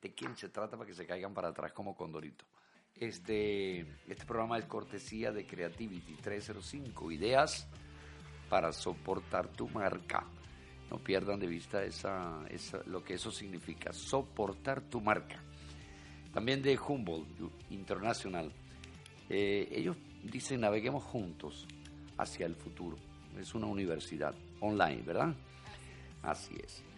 ¿De quién se trata para que se caigan para atrás como condorito? Este, este programa es cortesía de Creativity 305, ideas para soportar tu marca. No pierdan de vista esa, lo que eso significa, soportar tu marca. También de Humboldt International. Eh, ellos dicen naveguemos juntos hacia el futuro. Es una universidad online, ¿verdad? Así es.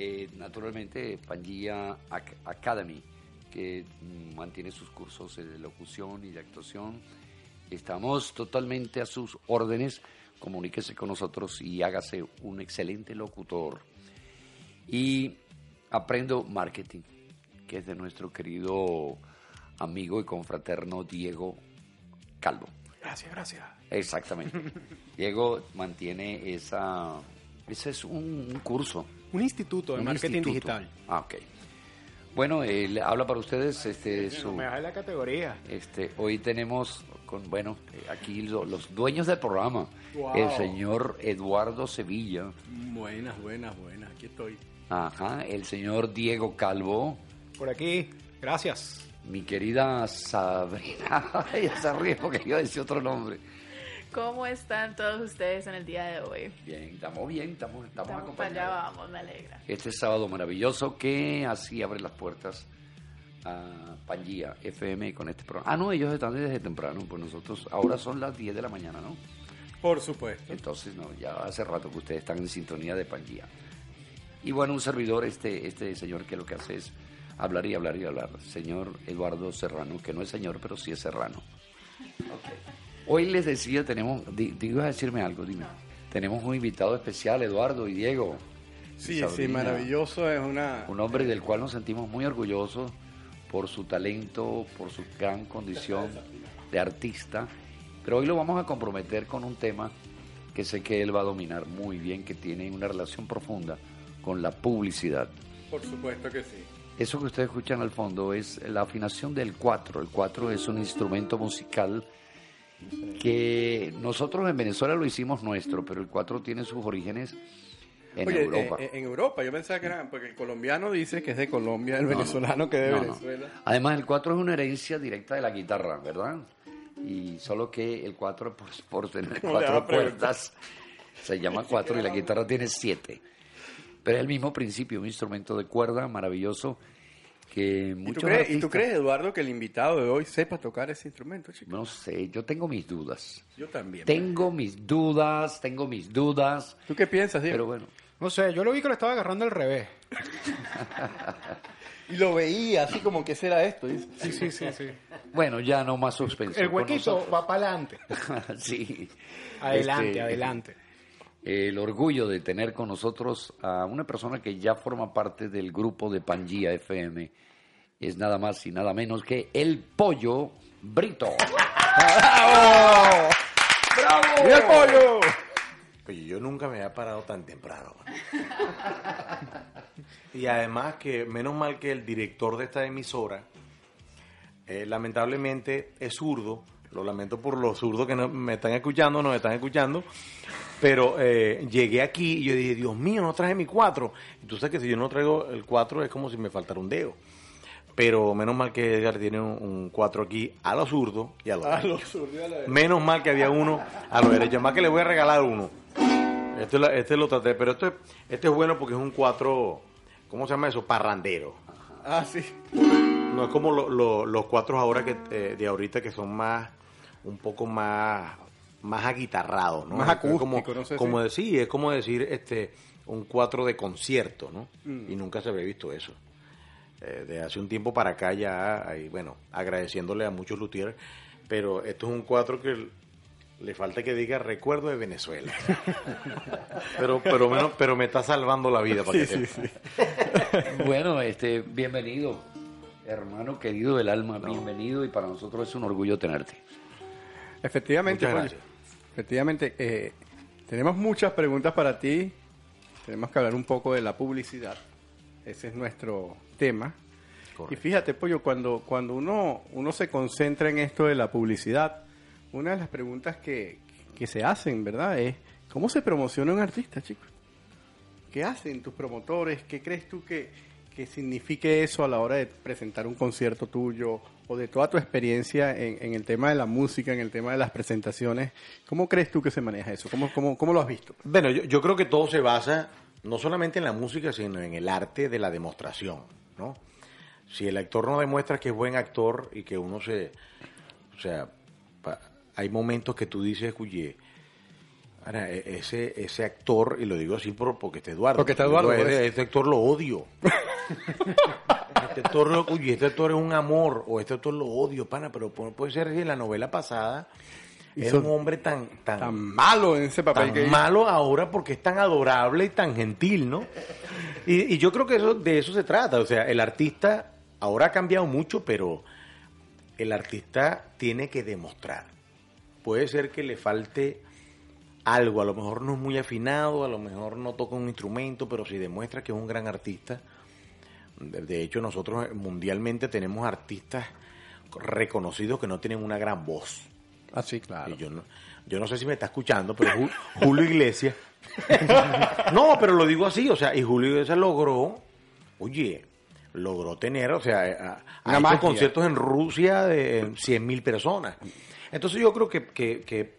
Eh, naturalmente, Pangea Academy, que mm, mantiene sus cursos de locución y de actuación. Estamos totalmente a sus órdenes. Comuníquese con nosotros y hágase un excelente locutor. Y aprendo marketing, que es de nuestro querido amigo y confraterno Diego Calvo. Gracias, gracias. Exactamente. Diego mantiene esa... Ese es un curso un instituto de marketing digital. Ah, ok. Bueno, eh, habla para ustedes este su, me la categoría. Este, hoy tenemos con bueno, eh, aquí los dueños del programa, el señor Eduardo Sevilla. Buenas, buenas, buenas, aquí estoy. Ajá, el señor Diego Calvo. Por aquí, gracias. Mi querida Sabrina, ella se ríe porque iba a decir otro nombre. ¿Cómo están todos ustedes en el día de hoy? Bien, estamos bien, estamos, estamos, estamos Para allá vamos, me alegra. Este sábado maravilloso que así abre las puertas a Pangía FM con este programa. Ah, no, ellos están desde temprano, pues nosotros ahora son las 10 de la mañana, ¿no? Por supuesto. Entonces, no, ya hace rato que ustedes están en sintonía de Pangía. Y bueno, un servidor, este, este señor que lo que hace es hablar y hablar y hablar. Señor Eduardo Serrano, que no es señor, pero sí es serrano. Okay. Hoy les decía, tenemos, digo a decirme algo, dime. Tenemos un invitado especial, Eduardo y Diego. Sí, sí, maravilloso, es una... Un hombre del cual nos sentimos muy orgullosos por su talento, por su gran condición de artista. Pero hoy lo vamos a comprometer con un tema que sé que él va a dominar muy bien, que tiene una relación profunda con la publicidad. Por supuesto que sí. Eso que ustedes escuchan al fondo es la afinación del cuatro. El cuatro es un instrumento musical que nosotros en Venezuela lo hicimos nuestro, pero el 4 tiene sus orígenes en Europa. Eh, en Europa, yo pensaba que era, porque el colombiano dice que es de Colombia, el venezolano que es de Venezuela. Además, el 4 es una herencia directa de la guitarra, ¿verdad? Y solo que el 4, pues, por tener cuatro cuerdas, se llama 4 y la guitarra tiene 7. Pero es el mismo principio, un instrumento de cuerda maravilloso que ¿Y tú, crees, ¿Y tú crees, Eduardo, que el invitado de hoy sepa tocar ese instrumento, chico? No sé, yo tengo mis dudas. Yo también. Tengo mis dudas, tengo mis dudas. ¿Tú qué piensas, Diego? Pero bueno. No sé, yo lo vi que lo estaba agarrando al revés. y lo veía así como que será esto. Sí, sí, sí, sí. Bueno, ya no más suspenso. El huequito va para adelante. sí. Adelante, este, adelante el orgullo de tener con nosotros a una persona que ya forma parte del grupo de Pangía FM. Es nada más y nada menos que el pollo Brito. ¡Bravo! ¡Bravo! el pollo! Oye, yo nunca me había parado tan temprano. y además que, menos mal que el director de esta emisora, eh, lamentablemente es zurdo. Lo lamento por los zurdos que no, me están escuchando, nos están escuchando. Pero eh, llegué aquí y yo dije, Dios mío, no traje mi cuatro. Y tú sabes que si yo no traigo el cuatro es como si me faltara un dedo. Pero menos mal que Edgar tiene un, cuatro aquí a lo zurdo y a lo derecho. Menos mal que había uno a lo derecho. Más que le voy a regalar uno. Este, este lo traté, pero este, este es bueno porque es un cuatro, ¿cómo se llama eso? Parrandero. Ah, sí. No es como los cuatro ahora que eh, de ahorita que son más, un poco más más aguitarrado, ¿no? Más acústico, como, como decir, es como decir este un cuatro de concierto, ¿no? Mm. Y nunca se había visto eso. Eh, de hace un tiempo para acá ya, hay, bueno, agradeciéndole a muchos luthiers, pero esto es un cuatro que le falta que diga recuerdo de Venezuela. pero pero pero me está salvando la vida para sí, sí, bueno, este bienvenido Hermano querido del alma, bienvenido y para nosotros es un orgullo tenerte. Efectivamente, Muchas Pollo. Efectivamente, eh, tenemos muchas preguntas para ti. Tenemos que hablar un poco de la publicidad. Ese es nuestro tema. Y fíjate, Pollo, cuando, cuando uno, uno se concentra en esto de la publicidad, una de las preguntas que, que se hacen, ¿verdad? Es, ¿cómo se promociona un artista, chicos? ¿Qué hacen tus promotores? ¿Qué crees tú que, que signifique eso a la hora de presentar un concierto tuyo o de toda tu experiencia en, el tema de la música, en el tema de las presentaciones? ¿Cómo crees tú que se maneja eso? ¿Cómo, cómo, cómo lo has visto? Bueno, yo, yo creo que todo se basa no solamente en la música, sino en el arte de la demostración, ¿no? Si el actor no demuestra que es buen actor y que uno se... O sea, hay momentos que tú dices, oye, e- ese, ese actor, y lo digo así por, porque está Eduardo. Porque está Eduardo, Este, pues. este actor lo odio. este actor, lo- oye, este actor es un amor, o este actor lo odio, pana, pero pu- puede ser que en la novela pasada Hizo un hombre tan, tan, Tan malo en ese papel tan que malo ahora porque es tan adorable y tan gentil, ¿no? Y, y yo creo que eso, de eso se trata. O sea, el artista ahora ha cambiado mucho, pero el artista tiene que demostrar. Puede ser que le falte algo, a lo mejor no es muy afinado, a lo mejor no toca un instrumento, pero si demuestra que es un gran artista. De hecho, nosotros mundialmente tenemos artistas reconocidos que no tienen una gran voz. Ah, sí, claro. Y yo no, yo no sé si me está escuchando, pero Ju- Julio Iglesias. no, pero lo digo así, o sea, y Julio Iglesias logró, oye, logró tener, o sea, ha hecho magia. conciertos en Rusia de 100 mil personas. Entonces yo creo que, que, que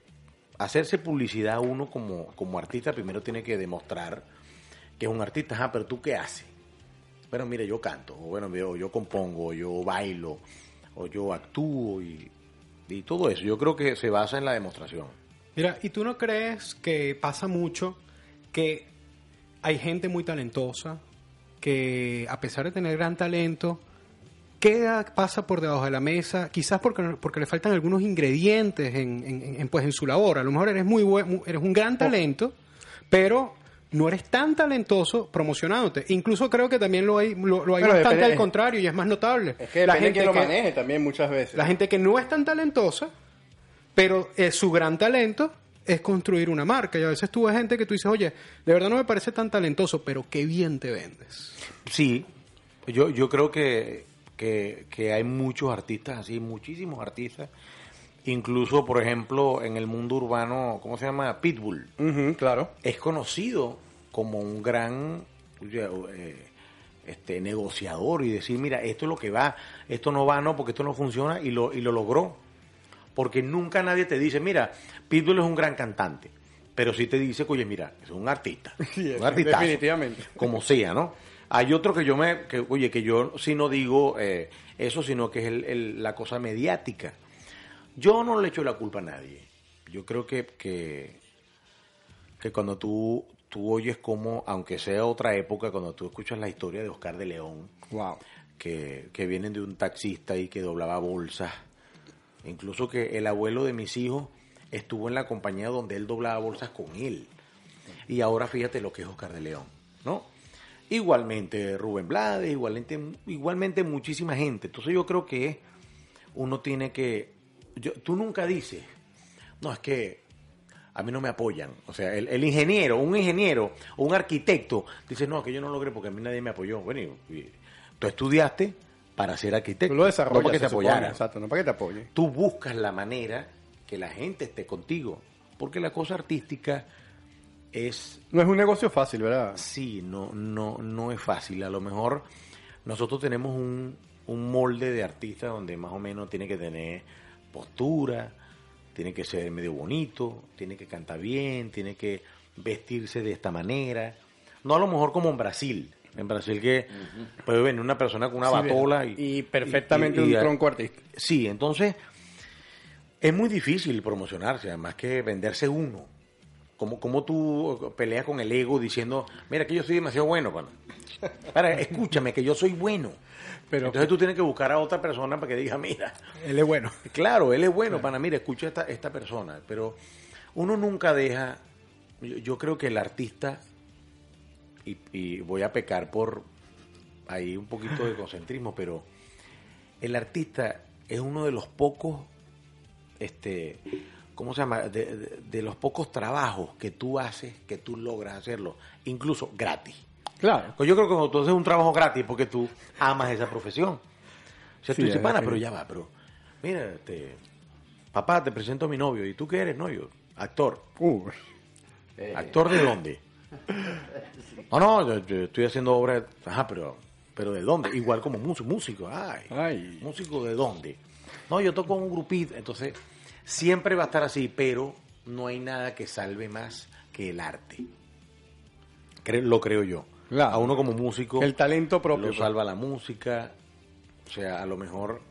hacerse publicidad uno como, como artista primero tiene que demostrar que es un artista, ah, pero tú qué haces. Bueno, mire, yo canto, o bueno, yo, yo compongo, o yo bailo, o yo actúo y, y todo eso. Yo creo que se basa en la demostración. Mira, ¿y tú no crees que pasa mucho que hay gente muy talentosa que a pesar de tener gran talento, queda, pasa por debajo de la mesa, quizás porque, porque le faltan algunos ingredientes en, en- en, pues, en su labor. A lo mejor eres muy buen, eres un gran talento, pero no eres tan talentoso promocionándote. Incluso creo que también lo hay, lo, lo hay bastante depende- al contrario y es más notable. Es que depende de quién lo maneje también muchas veces. La gente que no es tan talentosa, pero eh, su gran talento es construir una marca. Y a veces tú ves gente que tú dices, oye, de verdad no me parece tan talentoso, pero qué bien te vendes. Sí, yo, yo creo que, que, que hay muchos artistas así, muchísimos artistas. Incluso, por ejemplo, en el mundo urbano, ¿cómo se llama? Pitbull. Claro. es conocido como un gran eh, este negociador y decir, mira, esto es lo que va, esto no va, no, porque esto no funciona, y lo, y lo logró. Porque nunca nadie te dice, mira, Pitbull es un gran cantante, pero sí te dice, oye, mira, es un artista, Sí, un artistazo, definitivamente. como sea, ¿no? Hay otro que yo me, que, oye, que yo sí no digo eh, eso, sino que es el- el- la cosa mediática. Yo no le echo la culpa a nadie. Yo creo que, que, que cuando tú, tú oyes como, aunque sea otra época, cuando tú escuchas la historia de Oscar de León, Wow. que, que vienen de un taxista y que doblaba bolsas, incluso que el abuelo de mis hijos estuvo en la compañía donde él doblaba bolsas con él. Y ahora fíjate lo que es Oscar de León, ¿no? Igualmente Rubén Blades, igualmente, igualmente muchísima gente. Entonces yo creo que uno tiene que... yo- tú nunca dices, no, es que a mí no me apoyan. O sea, el, el ingeniero, un ingeniero o un arquitecto dice, no, que yo no logré porque a mí nadie me apoyó. Bueno, tú estudiaste para ser arquitecto. Tú lo desarrollas. No para que te apoyaran. Exacto, no para que te apoye. Tú buscas la manera que la gente esté contigo. Porque la cosa artística es No es un negocio fácil, ¿verdad? Sí, no, no, no es fácil. A lo mejor nosotros tenemos un, un molde de artista donde más o menos tiene que tener postura, tiene que ser medio bonito, tiene que cantar bien, tiene que vestirse de esta manera. No a lo mejor como en Brasil. En Brasil que puede venir una persona con una Sí, batola y, y perfectamente y- y- un tronco artista. Sí, entonces es muy difícil promocionarse, además que venderse uno. Como, como tú peleas con el ego diciendo, mira que yo soy demasiado bueno, pana. Para, escúchame que yo soy bueno. Pero- Entonces tú tienes que buscar a otra persona para que diga, mira, Él es bueno. claro, él es bueno, pana, mira, escucha a esta, esta persona. Pero uno nunca deja, yo, yo creo que el artista, y, y voy a pecar por ahí un poquito de concentrismo, pero el artista es uno de los pocos, este, ¿cómo se llama? De, de- de los pocos trabajos que tú haces, que tú logras hacerlo, incluso gratis. Claro. Pues yo creo que cuando tú haces un trabajo gratis porque tú amas esa profesión. O sea, Sí, tú dices, es pana, pero ya va, pero mira, este, papá, te presento a mi novio. ¿Y tú qué eres? No, yo, actor. Uh, ¿Actor de dónde? No, no, yo, yo estoy haciendo obras. Ajá, pero, pero ¿de dónde? Igual como músico. Músico, ay. Ay. ¿Músico de dónde? No, yo toco en un grupito. Entonces, siempre va a estar así, pero no hay nada que salve más que el arte. Cre- lo creo yo. Claro. A uno como músico. el talento propio. Lo salva la música. O sea, a lo mejor,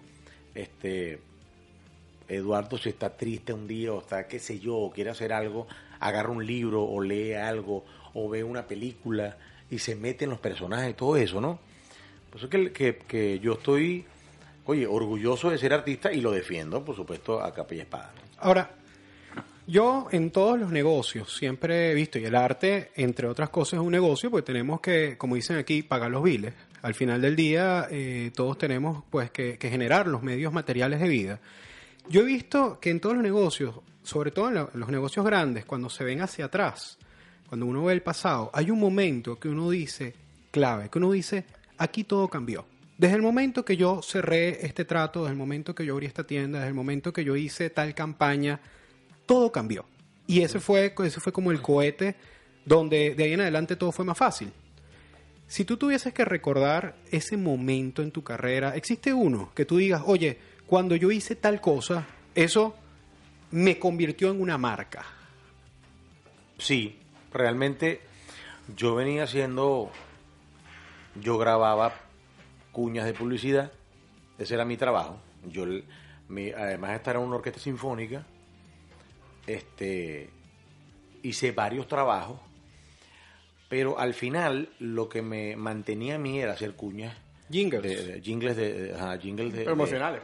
este, Eduardo, si está triste un día o está, qué sé yo, o quiere hacer algo, agarra un libro o lee algo o ve una película y se mete en los personajes, todo eso, ¿no? Por eso que, que, que yo estoy, oye, orgulloso de ser artista y lo defiendo, por supuesto, a capa y espada. Ahora, yo en todos los negocios siempre he visto, y el arte, entre otras cosas, es un negocio, porque tenemos que, como dicen aquí, pagar los biles. Al final del día, eh, todos tenemos pues que, generar los medios materiales de vida. Yo he visto que en todos los negocios, sobre todo en en los negocios grandes, cuando se ven hacia atrás, cuando uno ve el pasado, hay un momento que uno dice, clave, que uno dice, aquí todo cambió. Desde el momento que yo cerré este trato, desde el momento que yo abrí esta tienda, desde el momento que yo hice tal campaña, todo cambió. Y ese fue, ese fue como el cohete donde de ahí en adelante todo fue más fácil. Si tú tuvieses que recordar ese momento en tu carrera, existe uno que tú digas, oye, cuando yo hice tal cosa, eso me convirtió en una marca. Sí, realmente yo venía haciendo, yo grababa cuñas de publicidad, ese era mi trabajo. Yo, mi- además de estar en una orquesta sinfónica, este, hice varios trabajos, pero al final lo que me mantenía a mí era hacer cuñas, Jingles. de, de- jingles de, de- ajá, jingles de- de- Promocionales.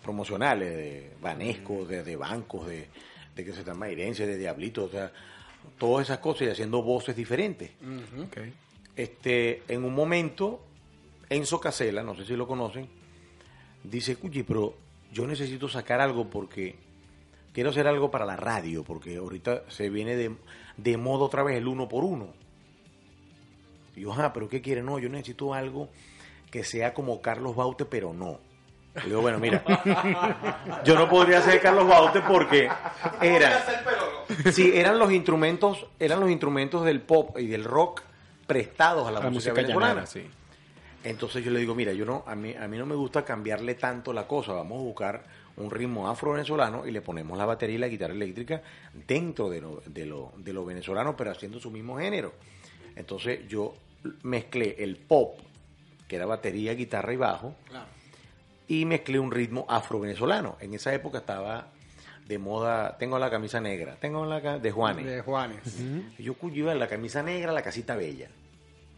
promocionales de Banesco, de, de bancos, de, de que se llama Irense, de Diablito, o sea, todas esas cosas y haciendo voces diferentes. Este, en un momento, Enzo Casella, no sé si lo conocen, dice, Cuchi, pero yo necesito sacar algo porque quiero hacer algo para la radio, porque ahorita se viene de, de moda otra vez el uno por uno. Y yo, ah, pero ¿qué quiere? No, yo necesito algo que sea como Carlos Baute, pero no. Le digo, bueno, mira, yo no podría ser Carlos Baute porque era, sí, eran los instrumentos, eran los instrumentos del pop y del rock prestados a la, La música, música venezolana. llanera, sí. Entonces yo le digo, mira, yo no, a mí, a mí no me gusta cambiarle tanto la cosa, vamos a buscar un ritmo afro-venezolano y le ponemos la batería y la guitarra eléctrica dentro de lo, de lo, de lo venezolano, pero haciendo su mismo género. Entonces yo mezclé el pop, que era batería, guitarra y bajo, y mezclé un ritmo afro-venezolano. En esa época estaba de moda, tengo la camisa negra, tengo la de Juanes. De Juanes. Yo iba en la camisa negra, la casita bella.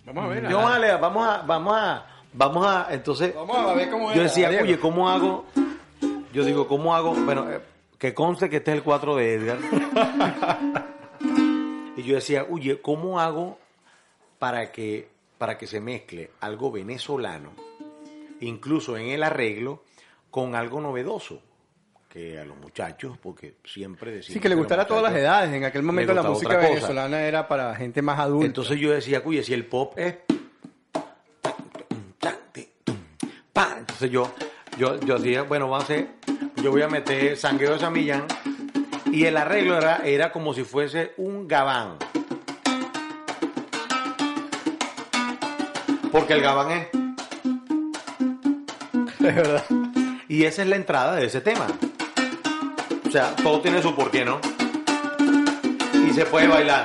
Vamos a ver. Yo, vale, vamos a, vamos a, vamos a, entonces, Vamos a ver cómo yo era, decía, Diego. oye, ¿cómo hago? Yo digo, ¿cómo hago? Bueno, eh, que conste que este es el 4 de Edgar. y yo decía, oye, ¿cómo hago para que, para que se mezcle algo venezolano, incluso en el arreglo, con algo novedoso? Que a los muchachos, porque siempre decimos... Sí, que le gustara a todas las edades. En aquel momento la música venezolana era para gente más adulta. Entonces yo decía, oye, si el pop es... Entonces yo, yo, yo decía, bueno, vamos a hacer, yo voy a meter sangueo de Samillán y el arreglo era, era como si fuese un gabán. Porque el gabán es... Es verdad. Y esa es la entrada de ese tema. O sea, todo tiene su porqué, ¿no? Y se puede bailar.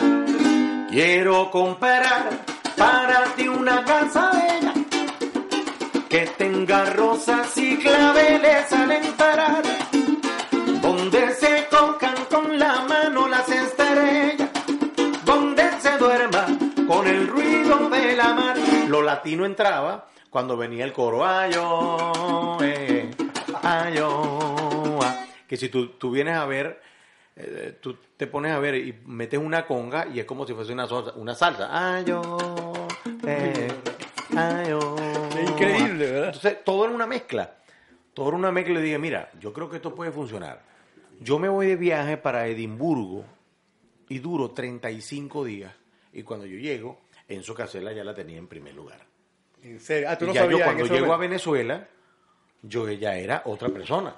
Quiero comprar para ti una casa bella que tenga rosas y claveles al entrar, donde se tocan con la mano las estrellas, donde se duerma con el ruido de la mar. Lo latino entraba cuando venía el coro, ayo, eh, ayo, ah". Que si tú, tú vienes a ver, eh, tú te pones a ver y metes una conga y es como si fuese una salsa, una salsa, ayo, eh, ayo. Es increíble, ¿verdad? Entonces todo era una mezcla. todo era una mezcla y le dije, mira, yo creo que esto puede funcionar. Yo me voy de viaje para Edimburgo y duro 35 días. Y cuando yo llego, Enzo Casella ya la tenía en primer lugar. En serio. Ah, tú Y no ya sabías yo cuando llego a. Venezuela, yo ya era otra persona.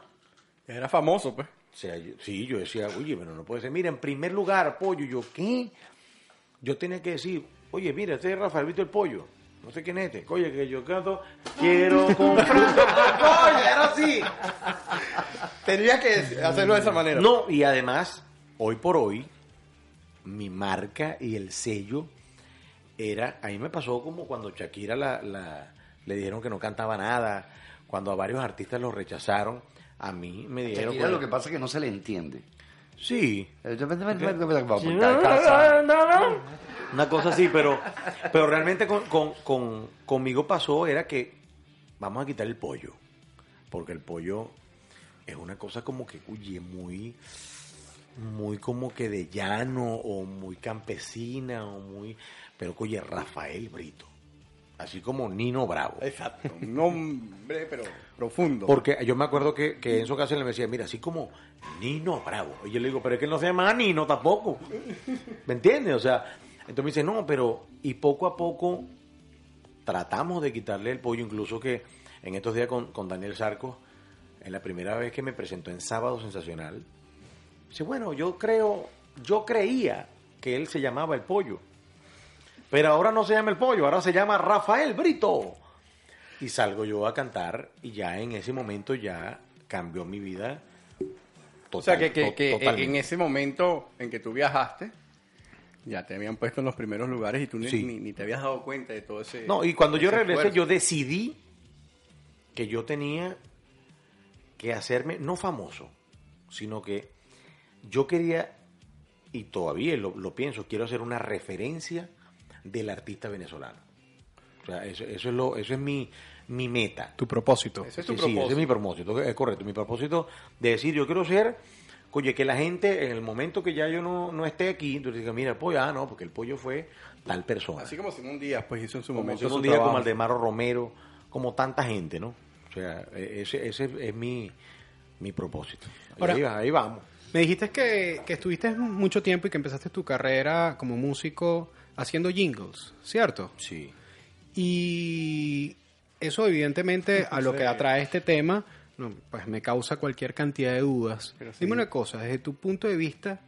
Era famoso, pues. O sea, yo- sí, yo decía, oye, pero no puede ser. Mira, en primer lugar, pollo. Y Yo, ¿qué? Yo tenía que decir, oye, mira, este es Rafael Vito el Pollo. No sé quién es este. Oye, que yo canto, quiero comprar. Oye, era así. Tenía que hacerlo de esa manera. No, y además, hoy por hoy, mi marca y el sello era, a mí me pasó como cuando Shakira la, la- le dijeron que no cantaba nada, cuando a varios artistas lo rechazaron, a mí me dijeron... Shakira, que- lo que pasa es que no se le entiende. Sí, Casa. una cosa así, pero, pero realmente con, con- con- conmigo pasó era que vamos a quitar el pollo, porque el pollo es una cosa como que, oye, muy, muy como que de llano o muy campesina o muy, pero oye, Rafael Brito, así como Nino Bravo. Exacto. Un nombre, pero profundo. Porque yo me acuerdo que, que Enzo Cáceres me decía, mira, así como Nino Bravo. Y yo le digo, pero es que él no se llama Nino tampoco. ¿Me entiendes? O sea, entonces me dice, no, pero... Y poco a poco tratamos de quitarle el pollo, incluso que en estos días con, con Daniel Sarcos, en la primera vez que me presentó en Sábado Sensacional, dice, bueno, yo creo, yo creía que él se llamaba el pollo. Pero ahora no se llama el pollo, ahora se llama Rafael Brito. Y salgo yo a cantar y ya en ese momento ya cambió mi vida. o sea, que, total- que, to- que en ese momento en que tú viajaste, ya te habían puesto en los primeros lugares y tú ni, Sí. ni- ni te habías dado cuenta de todo ese. No, y cuando yo regresé, esfuerzo. yo decidí que yo tenía que hacerme, no famoso, sino que yo quería, y todavía lo, lo pienso, quiero hacer una referencia del artista venezolano. O sea, eso, eso es, lo, eso es mi, mi meta. Tu propósito. Ese es tu Sí, sí, propósito. ese es mi propósito, es correcto. Mi propósito de decir, yo quiero ser, oye, que la gente, en el momento que ya yo no, no esté aquí, entonces diga, mira, el pollo, ah, no, porque el pollo fue tal persona. Así como Simón Díaz, pues hizo en su como momento. Simón su Díaz, como trabajo. Aldemaro Romero, como tanta gente, ¿no? O sea, e- ese, ese es mi, mi propósito. Ahora- ahí, ahí vamos. Me dijiste que, que estuviste mucho tiempo y que empezaste tu carrera como músico haciendo jingles, ¿cierto? Sí. Y eso evidentemente a lo que atrae este tema, no, pues me causa cualquier cantidad de dudas. Pero sí. Dime una cosa, desde tu punto de vista,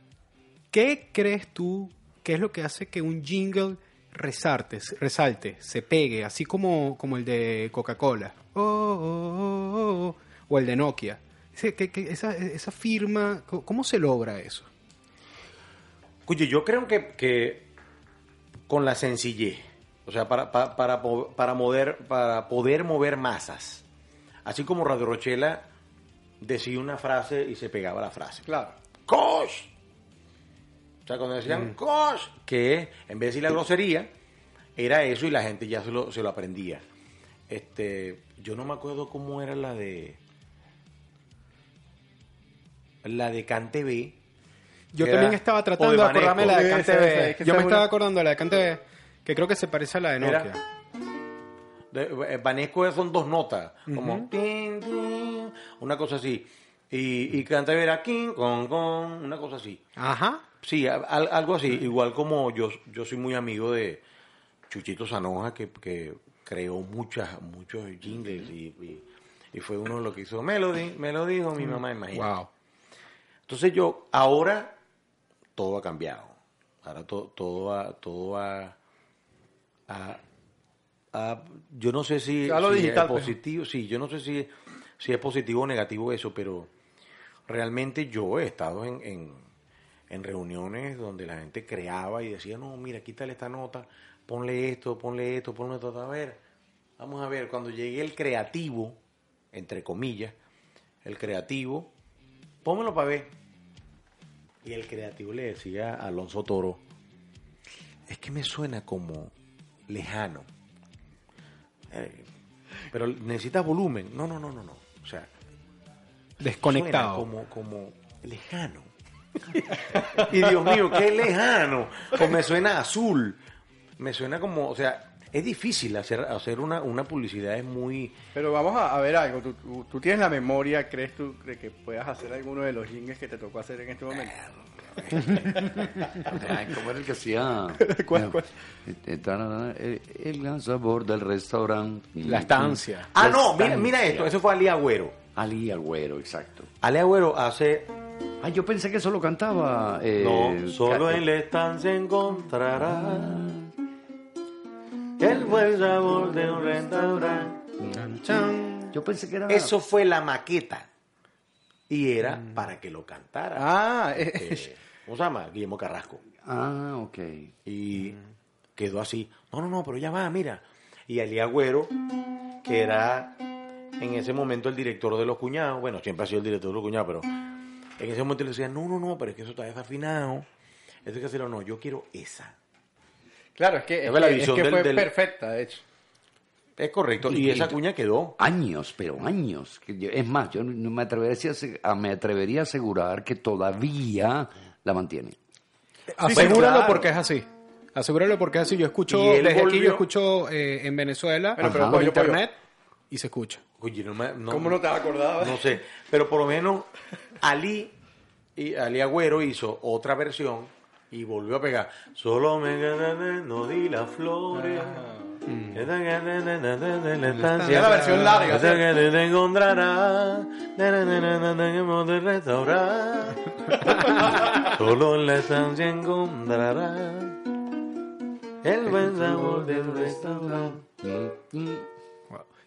¿qué crees tú que es lo que hace que un jingle resalte, resalte se pegue, así como, como el de Coca-Cola Oh, oh, oh, oh, o el de Nokia? Ese- que- que esa, esa firma, ¿cómo se logra eso? Oye, yo creo que, que con la sencillez, o sea, para, para, para, para, mover, para poder mover masas, así como Radio Rochela decía una frase y se pegaba la frase. Claro. ¡Cosh! O sea, cuando decían ¡Cosh! Que en vez de decir la grosería, era eso y la gente ya se lo, se lo aprendía. Este, yo no me acuerdo cómo era la de. La de Cante B. Yo también era- estaba tratando de, acordarme de la de Cante B. es que Yo me es estaba una- acordando de la de Cante B, que creo que se parece a la de Era- Nokia. De, eh, son dos notas, como tin, tin, una cosa así. Y, y Cante B era king, con, con, una cosa así. Ajá. Sí, al- algo así. Igual como yo, yo soy muy amigo de Chuchito Sanoja, que, que creó muchas, muchos jingles y, y- y fue uno de los que hizo Melody, me lo dijo mi mamá, imagínate. Wow. Entonces yo, ahora todo ha cambiado. Ahora to- todo ha, todo ha, ha- ha- yo no sé si, digital, es pues. positivo, sí, yo no sé si, si es positivo o negativo eso, pero realmente yo he estado en, en, en reuniones donde la gente creaba y decía, no, mira, quítale esta nota, ponle esto, ponle esto, ponle esto, a ver, vamos a ver, cuando llegue el creativo, entre comillas, el creativo, pónmelo para ver. Y el creativo le decía a Alonso Toro, es que me suena como lejano. Eh, pero necesitas volumen. No, no, no, no, no. O sea, Desconectado. Como, como lejano. y Dios mío, qué lejano. O me suena azul. Me suena como, o sea, es difícil hacer, hacer una, una publicidad, es muy... Pero vamos a, a ver algo. ¿Tú, tú, tú tienes la memoria, crees tú, de que puedas hacer alguno de los jingles que te tocó hacer en este momento? ¿Cómo era el que hacía? ¿Cuál, cuál? Tarara, El, el gran sabor del restaurante. La estancia. Ah, La no, mira, estancia. mira esto, eso fue Ali Agüero. Ali Agüero, exacto. Ali Agüero hace... Ah, yo pensé que solo cantaba. eh, no, solo en la estancia encontrarás el buen sabor de un restaurante. Chan, chan. Yo pensé que era. Eso fue la maqueta. Y era para que lo cantara. Ah, eh, eh, ¿Cómo se llama? Guillermo Carrasco. Ah, ok. Y quedó así. No, no, no, pero ya va, mira. Y Ali Agüero, que era en ese momento el director de Los Cuñados, bueno, siempre ha sido el director de Los Cuñados, pero en ese momento le decía, no, no, no, pero es que eso está desafinado. Eso hay que hacerlo, no, yo quiero esa. Claro, es que, es la que- visión es que del- fue del- perfecta, de hecho. Es correcto. Y, Y- esa cuña quedó. Años, pero años. Es más, yo no me atrevería, a ase- a, me atrevería a asegurar que todavía la mantiene. Asegúralo claro. porque es así. Asegúralo porque es así. Yo escucho, Y él desde aquí volvió- yo escucho eh, en Venezuela Bueno, pero por pollo. internet y se escucha. Oye, no me- no- ¿Cómo no te has acordado? No sé, pero por lo menos Ali, y Ali Agüero hizo otra versión y volvió a pegar. Solo me quedé, no di las flores. Ya la versión larga, Hasta que te encontrarás en el restaurante. Solo en la estancia encontrarás el buen sabor del restaurante.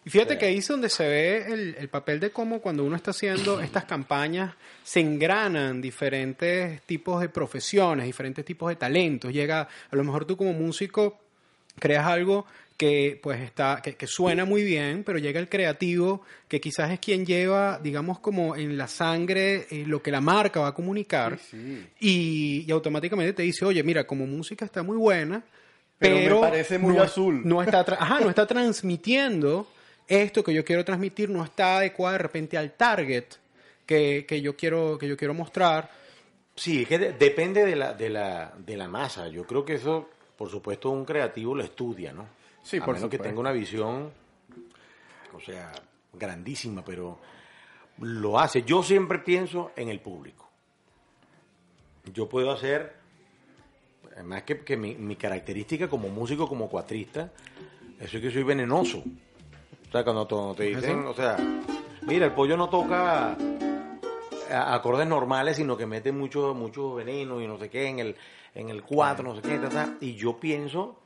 Y fíjate que ahí es donde se ve el, el papel de cómo cuando uno está haciendo estas campañas se engranan diferentes tipos de profesiones, diferentes tipos de talentos. Llega, a lo mejor tú como músico creas algo que pues está que, que suena muy bien, pero llega el creativo que quizás es quien lleva, digamos, como en la sangre eh, lo que la marca va a comunicar y, y automáticamente te dice, oye, mira, como música está muy buena, Pero pero, me parece muy no, azul. No está, ajá, no está transmitiendo esto que yo quiero transmitir, no está adecuado de repente al target que, que yo quiero que yo quiero mostrar. Sí, es que de- depende de la, de, la, de la masa. Yo creo que eso, por supuesto, un creativo lo estudia, ¿no? Sí, A por menos que tenga una visión, o sea, grandísima, pero lo hace. Yo siempre pienso en el público. Yo puedo hacer, además que, que mi, mi característica como músico, como cuatrista, eso es que soy venenoso. O sea, cuando te, te dicen, o sea, mira, el pollo no toca acordes normales, sino que mete mucho, mucho veneno y no sé qué en el, en el 4, no sé qué, ta, ta. y yo pienso,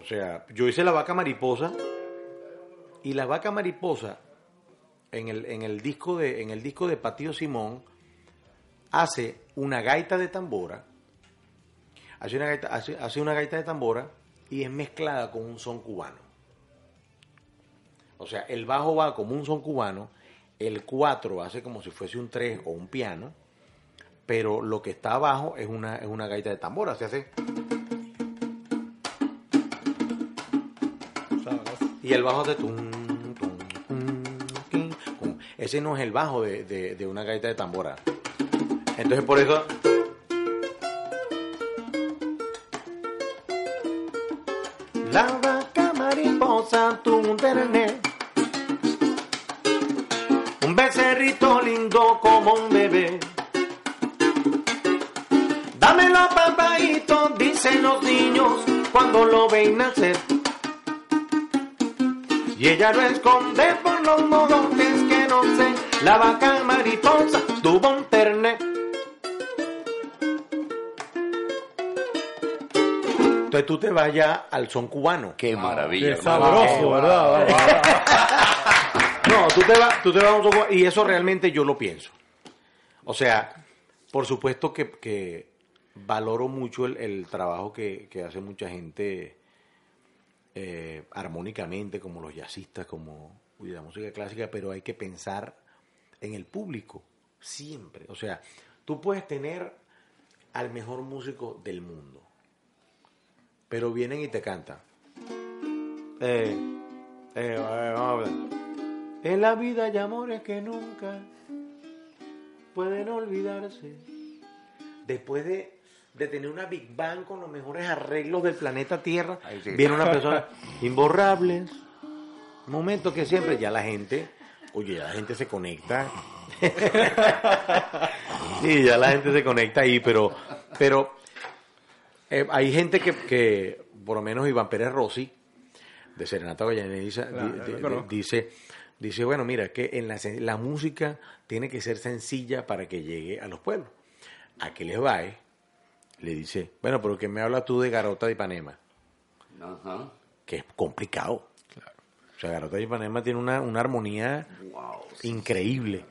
o sea, yo hice la vaca mariposa, y la vaca mariposa, en el, en el disco de, en el disco de Patio Simón, hace una gaita de tambora, hace una gaita, hace, hace una gaita de tambora, y es mezclada con un son cubano. O sea, el bajo va como un son cubano, el 4 hace como si fuese un 3 o un piano, pero lo que está abajo es una, es una gaita de tambora, se hace... Y el bajo hace... tum, tum, tum, tum. Ese no es el bajo de, de- de una gaita de tambora. Entonces por eso... La vaca mariposa, tu terné. Cuando lo ven nacer. Y ella lo esconde por los mogotes que no sé. La vaca mariposa tuvo un terné. Entonces tú te vayas al son cubano. Qué maravilla. Qué sabroso, ¿verdad? No, tú te vas, tú te vas a un son cubano, y eso realmente yo lo pienso. O sea, por supuesto que, que valoro mucho el, el trabajo que, que hace mucha gente eh, armónicamente, como los jazzistas, como la música clásica, pero hay que pensar en el público, siempre. O sea, tú puedes tener al mejor músico del mundo, pero vienen y te cantan. Eh, eh, vamos a ver. En la vida hay amores que nunca pueden olvidarse. Después de de tener una Big Bang con los mejores arreglos del planeta Tierra, sí. viene una persona imborrable. Momento que siempre ya la gente, oye, ya la gente se conecta. sí, ya la gente se conecta ahí, pero, pero eh, hay gente que, que, por lo menos Iván Pérez Rossi, de Serenata Vallanediza, Claro, di- lo di- conozco. dice, dice, bueno, mira, que en la, música tiene que ser sencilla para que llegue a los pueblos. A que les va, eh, le dice, bueno, pero que me hablas tú de Garota de Ipanema, Ajá. que es complicado. O sea, Garota de Ipanema tiene una, una armonía Wow. increíble.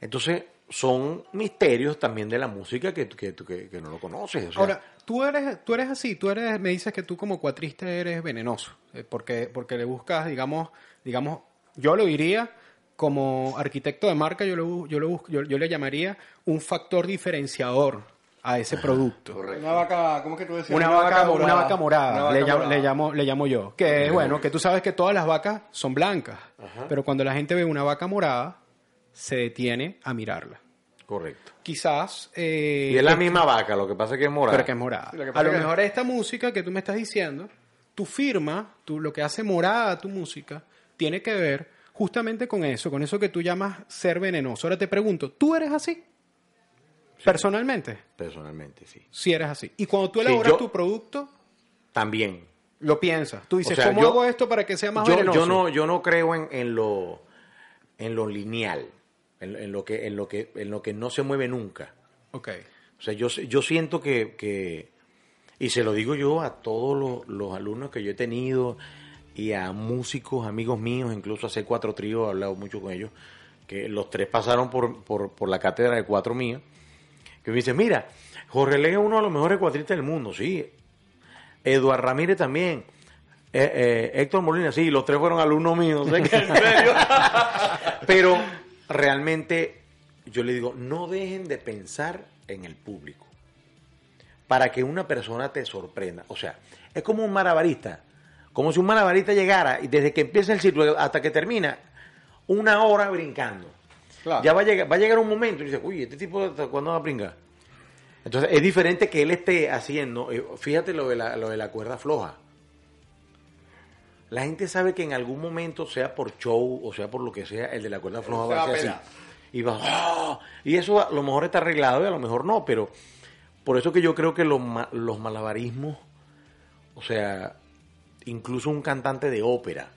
Entonces, son misterios también de la música que, que, que, que no lo conoces. o sea, Ahora, tú eres, tú eres así, tú eres, me dices que tú como cuatrista eres venenoso, eh, porque, porque le buscas, digamos, digamos, yo lo diría como arquitecto de marca, yo, lo, yo, lo busco- yo, yo le llamaría un factor diferenciador a ese producto. Correcto. Una vaca, ¿cómo es que tú decías? Una, vaca, una vaca morada, Una vaca le, llamo, morada. le llamo, le llamo yo. Que bueno, que tú sabes que todas las vacas son blancas, pero cuando la gente ve una vaca morada, se detiene a mirarla. correcto. Quizás... eh, Y es la misma vaca, lo que pasa es que es morada. pero que es morada. Sí, lo que pasa a lo es que- mejor esta música que tú me estás diciendo, tu firma, tu, lo que hace morada tu música, tiene que ver justamente con eso, con eso que tú llamas ser venenoso. Ahora te pregunto, ¿tú eres así? Personalmente, Personalmente, sí. sí eres así. Y cuando tú Sí, elaboras yo- tu producto, También. lo piensas. Tú dices, O sea, ¿cómo yo- hago esto para que sea más Yo, venenoso? yo no, yo no creo en, en lo en lo lineal, en, en lo que, en lo que, en lo que no se mueve nunca. Ok. O sea, yo, yo siento que, que- y se lo digo yo a todos los, los alumnos que yo he tenido y a músicos, amigos míos, incluso hace cuatro tríos, he hablado mucho con ellos, que los tres pasaron por, por, por la cátedra de cuatro míos, que me dicen, mira, Jorge Leg es uno de los mejores cuatristas del mundo, sí. Eduardo Ramírez también. Eh, eh, Héctor Molina, sí, los tres fueron alumnos míos. en serio. Pero realmente yo le digo, no dejen de pensar en el público para que una persona te sorprenda. O sea, es como un malabarista. Como si un malabarista llegara y desde que empieza el ciclo hasta que termina, una hora brincando. Claro. Ya va a, llegar, va a llegar un momento y dice, uy, este tipo, ¿hasta ¿cuándo va a brincar? Entonces, es diferente que él esté haciendo, eh, fíjate lo de, la, lo de la cuerda floja. La gente sabe que en algún momento, sea por show o sea por lo que sea, el de la cuerda floja va a ser así. Y va, ¡ah! y eso a lo mejor está arreglado y a lo mejor no, pero por eso que yo creo que los, los malabarismos, o sea, incluso un cantante de ópera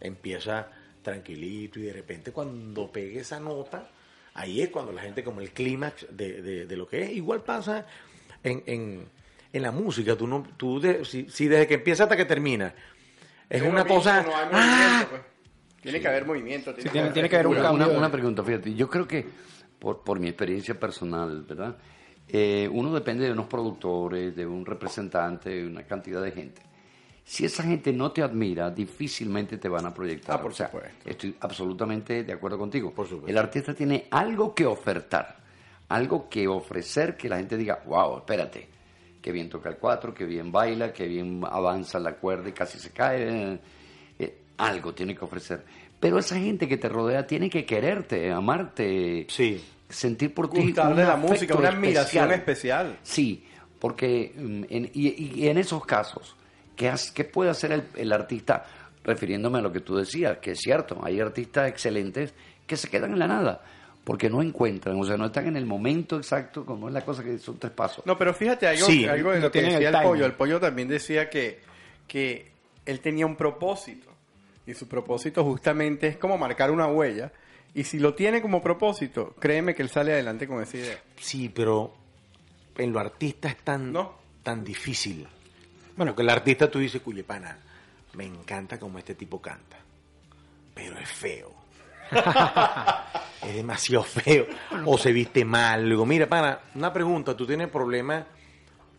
empieza tranquilito y de repente cuando pegue esa nota, ahí es cuando la gente como el clímax de, de- de lo que es. Igual pasa en, en, en la música, tú no, tú de- si, si desde que empieza hasta que termina, es Pero una mismo, cosa... no hay ¡ah! movimiento, pues. Tiene que haber movimiento. Tiene, tiene- tiene que haber un Una, cambio una pregunta, fíjate, yo creo que por, por mi experiencia personal, ¿verdad? Eh, uno depende de unos productores, de un representante, de una cantidad de gente. Si esa gente no te admira, difícilmente te van a proyectar. Ah, por O sea, supuesto. Estoy absolutamente de acuerdo contigo. Por supuesto. El artista tiene algo que ofertar, algo que ofrecer que la gente diga, wow, espérate, qué bien toca el cuatro, qué bien baila, qué bien avanza la cuerda y casi se cae. Eh, algo tiene que ofrecer. Pero esa gente que te rodea tiene que quererte, amarte, Sí. sentir por ti Gustarle la música, una admiración especial. Sí, porque mm, en- y, y en esos casos, ¿qué, has- qué puede hacer el, el artista? Refiriéndome a lo que tú decías, que es cierto, hay artistas excelentes que se quedan en la nada, porque no encuentran, o sea, no están en el momento exacto, como es la cosa que son tres pasos. No, pero fíjate algo, Sí, algo de lo que decía el el, pollo. El pollo también decía que, que él tenía un propósito. Y su propósito justamente es como marcar una huella. Y si lo tiene como propósito, créeme que él sale adelante con esa idea. Sí, pero en lo artista es tan, No. tan difícil. Bueno, que el artista tú dices, cuye pana, me encanta como este tipo canta, pero es feo. es demasiado feo. O se viste mal. Digo, mira, pana, una pregunta, ¿tú tienes problema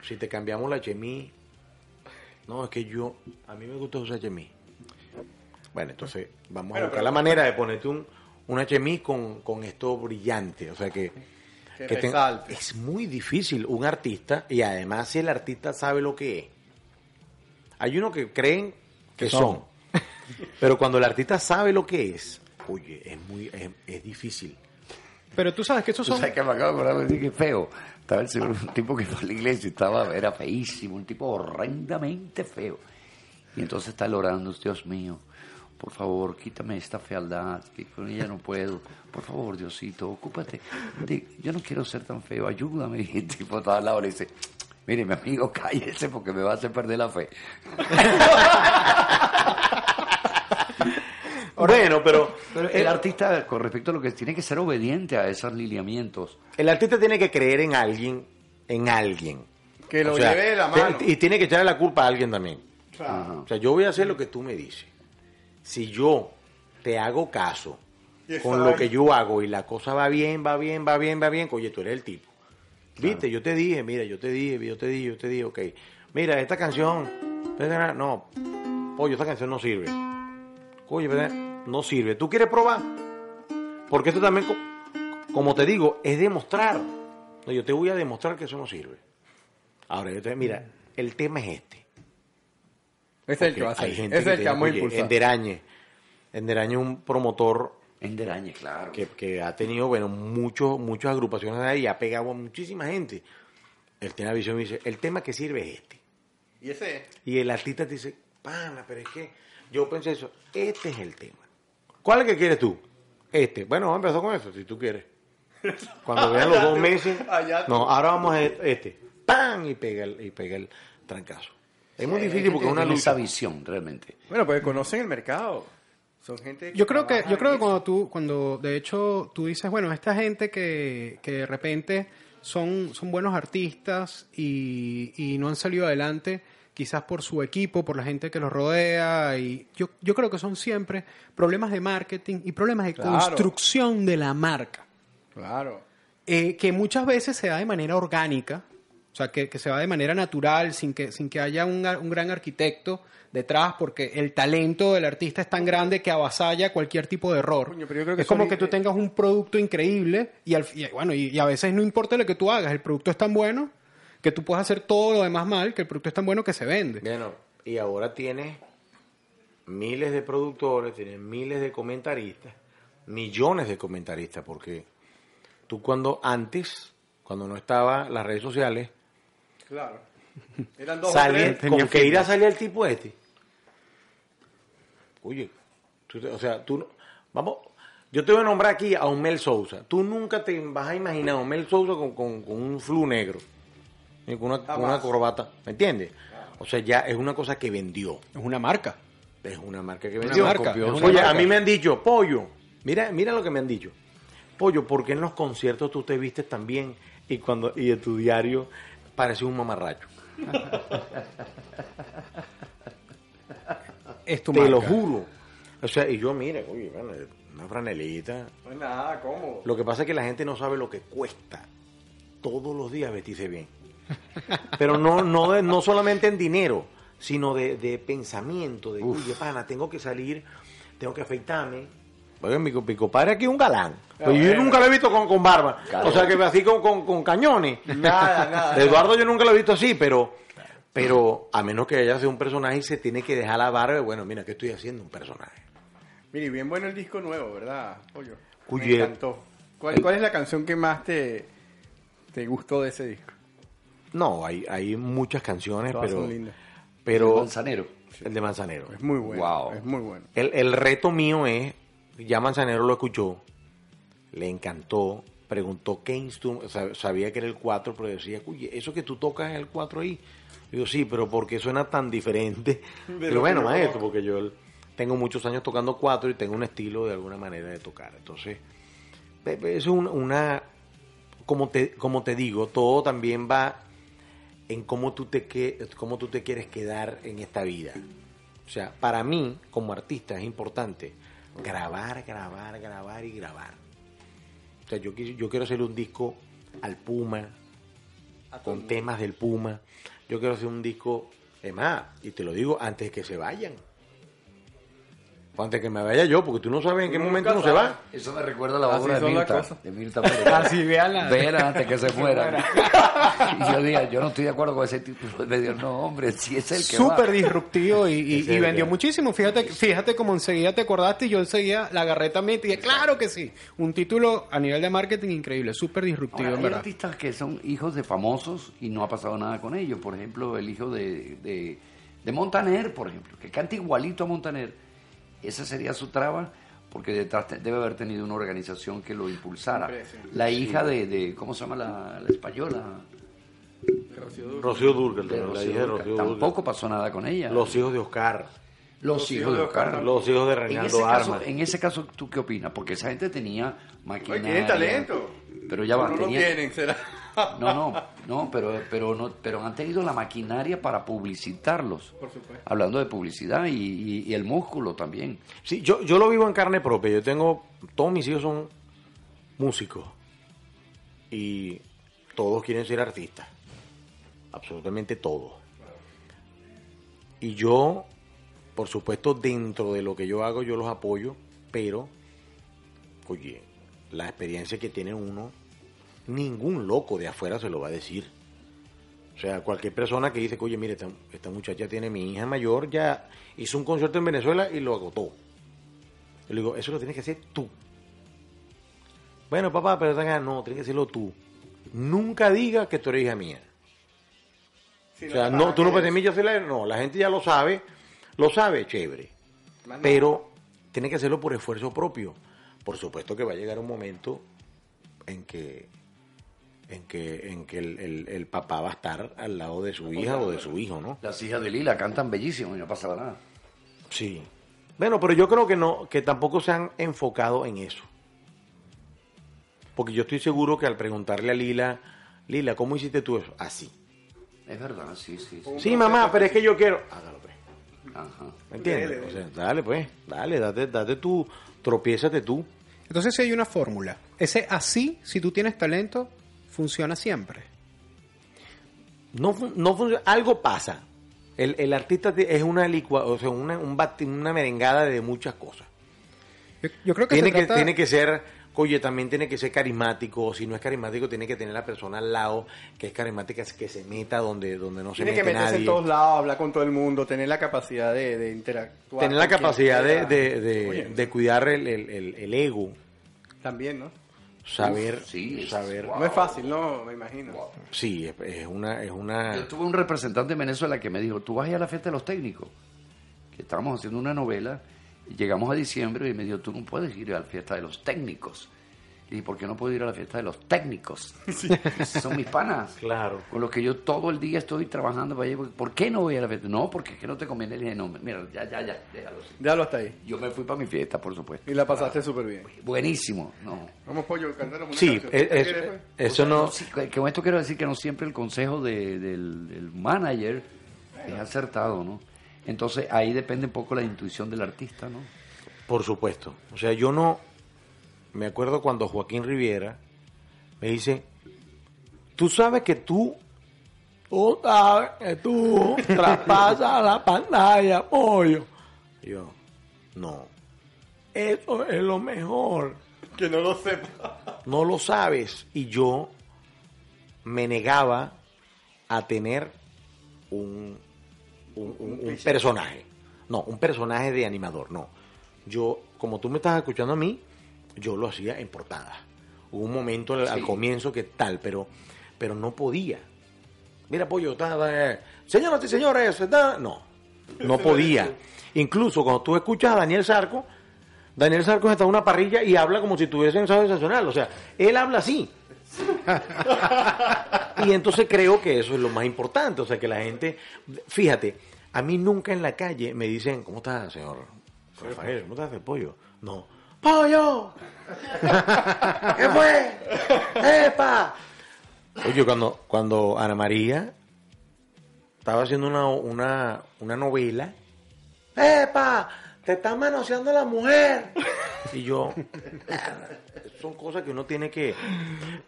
si te cambiamos la chemí? No, es que yo, a mí me gusta usar chemí. Bueno, entonces vamos Bueno, a buscar pero- la manera de ponerte un, una chemí con, con esto brillante. O sea que Que que te- es muy difícil un artista y además si el artista sabe lo que es. Hay unos que creen que son, pero cuando el artista sabe lo que es, oye, es muy es, es difícil. Pero tú sabes que esos Tú son... sabes que me acabo de acordar, me dije, feo. Estaba el señor, un tipo que fue a la iglesia y estaba, era feísimo, un tipo horrendamente feo. Y entonces está orando, Dios mío, por favor, quítame esta fealdad, que con ella no puedo. Por favor, Diosito, ocúpate. de- yo no quiero ser tan feo, ayúdame. Y el tipo estaba al lado y le dice, mire, mi amigo, cállese porque me va a hacer perder la fe. Bueno, pero, Pero el artista, con respecto a lo que tiene que ser obediente a esos lineamientos, el artista tiene que creer en alguien, en alguien. Que lo O sea, lleve de la mano. Y tiene que echarle la culpa a alguien también. Claro. O sea, yo voy a hacer lo que tú me dices. Si yo te hago caso con lo que yo hago y la cosa va bien, va bien, va bien, va bien, oye, tú eres el tipo. Viste, yo te dije, mira, yo te dije, yo te dije, yo te dije, ok. Mira, esta canción, no, oye, esta canción no sirve. Oye, no sirve. ¿Tú quieres probar? Porque esto también, co- como te digo, es demostrar. No, yo te voy a demostrar que eso no sirve. Ahora, yo te, mira, el tema es este. Es el que va a gente es el que vamos a impulsar. Enderañe. Enderañe es un promotor en Derañe, claro. que, que ha tenido, bueno, muchos, muchas agrupaciones ahí y ha pegado a muchísima gente. Él tiene la visión y dice, el tema que sirve es este. Y ese es. Y el artista te dice, pana, pero es que yo pensé eso, este es el tema. ¿Cuál es el que quieres tú? Este. Bueno, vamos a empezar con eso, si tú quieres. Cuando vean los dos meses, no, ahora vamos a este. ¡Pam! Y pega el, y pega el trancazo. Es muy difícil porque es una esa lucha. visión, realmente. Bueno, pues conocen el mercado. Son gente Yo creo que, yo creo que cuando tú, cuando de hecho tú dices, bueno, esta gente que, que de repente son, son buenos artistas y, y no han salido adelante, quizás por su equipo, por la gente que los rodea, y yo, yo creo que son siempre problemas de marketing y problemas de Claro. construcción de la marca. Claro. eh, que muchas veces se da de manera orgánica, o sea, que, que se va de manera natural, sin que, sin que haya un, un gran arquitecto detrás, porque el talento del artista es tan grande que avasalla cualquier tipo de error. Coño, pero yo creo que es como que tú tengas un producto increíble y, al, y, bueno, y, y a veces no importa lo que tú hagas, el producto es tan bueno que tú puedes hacer todo lo demás mal, que el producto es tan bueno que se vende. Bueno, y ahora tienes miles de productores, tienes miles de comentaristas, millones de comentaristas, porque tú cuando antes, cuando no estaban las redes sociales, Claro. Eran dos o salía, tres. con que ir a salir el tipo este. Oye, tú o sea, tú, no- vamos, yo te voy a nombrar aquí a un Mel Sousa. Tú nunca te vas a imaginar a un Mel Sousa con, con- con un flu negro, ni con una, con una corbata, ¿me entiendes? O sea, ya es una cosa que vendió. Es una marca. Es una marca que Una vendió. marca, es una Oye, a mí me han dicho, pollo, mira, mira lo que me han dicho. Pollo, ¿por qué en los conciertos tú te vistes tan bien y cuando y en tu diario pareces un mamarracho? Es tu te marca. lo juro. O sea, y yo, mira, oye, bueno, una franelita. No es nada, ¿cómo? Lo que pasa es que la gente no sabe lo que cuesta todos los días vestirse bien. Pero no, no, de- no solamente en dinero, sino de, de pensamiento, de, oye, pana, tengo que salir, tengo que afeitarme. Oye, mi, mi compadre aquí es un galán. Pero yo bueno. nunca lo he visto con, con barba. Claro. O sea, que así con, con, con cañones. Nada, nada. Eduardo yo nunca lo he visto así, pero, pero a menos que haya sido un personaje, se tiene que dejar la barba. y, Bueno, mira, ¿qué estoy haciendo? Un personaje. Mire, bien bueno el disco nuevo, ¿verdad? Pollo. Oye. Me encantó. ¿Cuál, cuál es la canción que más te, te gustó de ese disco? No, hay, hay muchas canciones, Todas pero, son lindas. pero Manzanero. el de Manzanero. Es muy bueno. Wow. Es muy bueno. El, el reto mío es, ya Manzanero lo escuchó, le encantó, preguntó qué instrumento, sabía que era el 4, pero decía, oye, eso que tú tocas es el 4 ahí. Digo, sí, pero ¿por qué suena tan diferente? Pero que bueno, maestro, porque yo tengo muchos años tocando 4 y tengo un estilo de alguna manera de tocar. Entonces, es un- una, como te, como te digo, todo también va en cómo tú te que, cómo tú te quieres quedar en esta vida. O sea, para mí, como artista, es importante grabar, grabar, grabar y grabar. O sea, yo, yo quiero hacer un disco al Puma, con temas del Puma. Yo quiero hacer un disco, es más, y te lo digo antes que se vayan. Antes que me vaya yo, porque tú no sabes en qué momento uno se va. Eso me recuerda a la Así obra de Mirta, de Mirta Pérez. Así, véala. Véala antes que se muera. y yo dije, yo no estoy de acuerdo con ese título. Me dijo, no, hombre, si es el que Súper va. disruptivo y, vendió muchísimo. Fíjate, fíjate como enseguida te acordaste y yo enseguida la agarré también y dije, claro que sí. Un título a nivel de marketing increíble, súper disruptivo, Ahora, en hay verdad. artistas que son hijos de famosos y no ha pasado nada con ellos. Por ejemplo, el hijo de, de, de Montaner, por ejemplo, que canta igualito a Montaner. Esa sería su traba, porque detrás debe haber tenido una organización que lo impulsara. La hija de, de- ¿cómo se llama la, la española? Rocío Durgal. Tampoco pasó nada con ella. Los hijos de Oscar. Los hijos de Oscar. Los hijos de En Reinaldo caso, Armas. en ese caso, ¿tú qué opinas? Porque esa gente tenía maquinaria. tienen talento. Pero ya va, No lo tienen, será. No, no, no, pero, pero no, pero han tenido la maquinaria para publicitarlos. Por supuesto. Hablando de publicidad y, y- y el músculo también. Sí, yo, yo lo vivo en carne propia. Yo tengo, todos mis hijos son músicos y todos quieren ser artistas. Absolutamente todos. Y yo, por supuesto, dentro de lo que yo hago, yo los apoyo, pero, oye, la experiencia que tiene uno, ningún loco de afuera se lo va a decir. O sea, cualquier persona que dice oye, mire, esta, esta muchacha tiene mi hija mayor, ya hizo un concierto en Venezuela y lo agotó. Yo le digo, eso lo tienes que hacer tú. Bueno, papá, pero no, tienes que hacerlo tú. Nunca diga que tú eres hija mía. Si O sea, no, tú no puedes "Mira, yo soy la-". No, la gente ya lo sabe, lo sabe, chévere. Más no. Pero tiene que hacerlo por esfuerzo propio. Por supuesto que va a llegar un momento en que en que en que el, el- el papá va a estar al lado de su hija o de su hijo, ¿no? Las hijas de Lila cantan bellísimo y no pasaba nada. Sí. Bueno, pero yo creo que no, que tampoco se han enfocado en eso. Porque yo estoy seguro que al preguntarle a Lila, Lila, ¿cómo hiciste tú eso? Así. Es verdad, sí, sí. sí. Sí, mamá, pero es que yo quiero. Hágalo, pues. Ajá. ¿Me entiendes? O sea, dale, pues, dale, date, date tú, tropiézate tú. Entonces si hay una fórmula. Ese así, si tú tienes talento, funciona siempre. No, fun- no funciona, algo pasa. El, el artista es una licua, o sea, una, un bati- una merengada de muchas cosas. Yo, yo creo que Tiene se que, trata- tiene que ser, oye, también tiene que ser carismático. Si no es carismático, tiene que tener la persona al lado que es carismática, que se meta donde, donde no se Tiene que mete meterse nadie. en todos lados, hablar con todo el mundo, tener la capacidad de, de interactuar. Tener la capacidad de, de, de- cuidar el, el- el- el ego, También, ¿no? Saber, sí, es- saber. wow. No es fácil, ¿no? Me imagino. Sí, es, es una, es una. Yo tuve un representante en Venezuela que me dijo, tú vas a ir a la fiesta de los técnicos. Que estábamos haciendo una novela y llegamos a diciembre y me dijo, tú no puedes ir a la fiesta de los técnicos. Y dije, ¿por qué no puedo ir a la fiesta de los técnicos? Son mis panas. Claro. Con los que yo todo el día estoy trabajando para allá. ¿Por qué no voy a la fiesta? No, porque es que no te conviene. Le dije, no, mira, ya, ya, ya, déjalo. así". Déjalo hasta ahí. Yo me fui para mi fiesta, por supuesto. Y la pasaste súper bien. Buenísimo. No. Vamos, pollo, una Sí, eso no. Sí, que con esto quiero decir que no siempre el consejo de- del, del manager es acertado, ¿no? Entonces ahí depende un poco la intuición del artista, ¿no? Por supuesto. O sea, yo no. Me acuerdo cuando Joaquín Riviera me dice: Tú sabes que tú. Tú sabes que tú traspasas la pantalla, pollo. Y yo, no. Eso es lo mejor. Que no lo sepa. No lo sabes. Y yo me negaba a tener un, un, un- un personaje. No, un personaje de animador, no. Yo, como tú me estás escuchando a mí, yo lo hacía en portada. Hubo un momento al, comienzo que tal, pero, pero no podía. Mira, pollo, está, eh, señoras y señores, está- no, no podía. Incluso cuando tú escuchas a Daniel Sarco, Daniel Sarco está en una parrilla y habla como si tuviese en sábado sensacional. O sea, él habla así. y entonces creo que eso es lo más importante. O sea, que la gente. Fíjate, a mí nunca en la calle me dicen, ¿cómo está, señor Rafael? ¿Cómo está el pollo? No. ¡Pollo! ¿Qué fue? ¡Epa! Oye, cuando, cuando Ana María estaba haciendo una, una, una novela, ¡Epa! Te está manoseando la mujer. Y yo, son cosas que uno tiene que,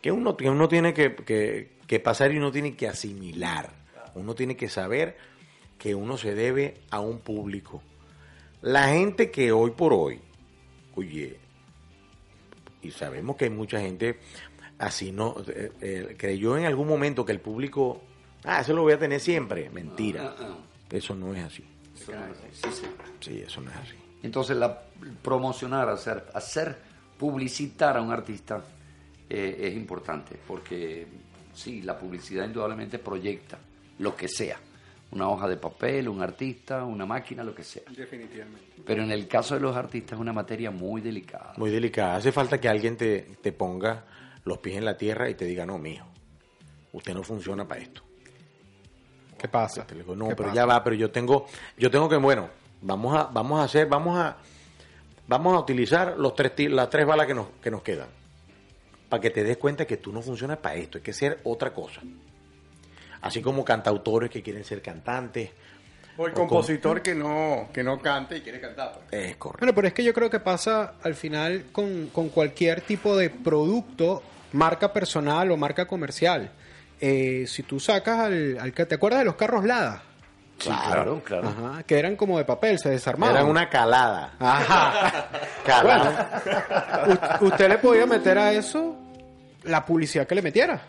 que uno, que uno tiene que, que, que pasar y uno tiene que asimilar. Uno tiene que saber que uno se debe a un público. La gente que hoy por hoy, oye, y sabemos que hay mucha gente así, ¿no? Eh, eh, creyó en algún momento que el público, ah, eso lo voy a tener siempre. Mentira. Ah, ah. Eso no es así. Eso no es así. Sí, sí. Sí, eso no es así. Entonces, la, promocionar, hacer, hacer publicitar a un artista eh, es importante, porque sí, la publicidad indudablemente proyecta lo que sea. Una hoja de papel, un artista, una máquina, lo que sea. Definitivamente. Pero en el caso de los artistas es una materia muy delicada. Muy delicada. Hace falta que alguien te, te ponga los pies en la tierra y te diga, no, mijo, usted no funciona para esto. ¿Qué pasa? Te digo, no, ¿Qué pero pasa? ya va, pero yo tengo, yo tengo que, bueno, vamos a, vamos a hacer, vamos a, vamos a utilizar los tres, las tres balas que nos, que nos quedan. Para que te des cuenta que tú no funcionas para esto, hay que ser otra cosa. Así como cantautores que quieren ser cantantes. O el O con- compositor que no, que no cante y quiere cantar. pues. Es correcto. Bueno, pero es que yo creo que pasa al final con, con cualquier tipo de producto, marca personal o marca comercial. Eh, si tú sacas al, al que te acuerdas de los carros Lada, Sí, claro, claro. Ajá, que eran como de papel, se desarmaban. Eran una calada. Ajá. Calada. Usted le podía meter a eso la publicidad que le metiera.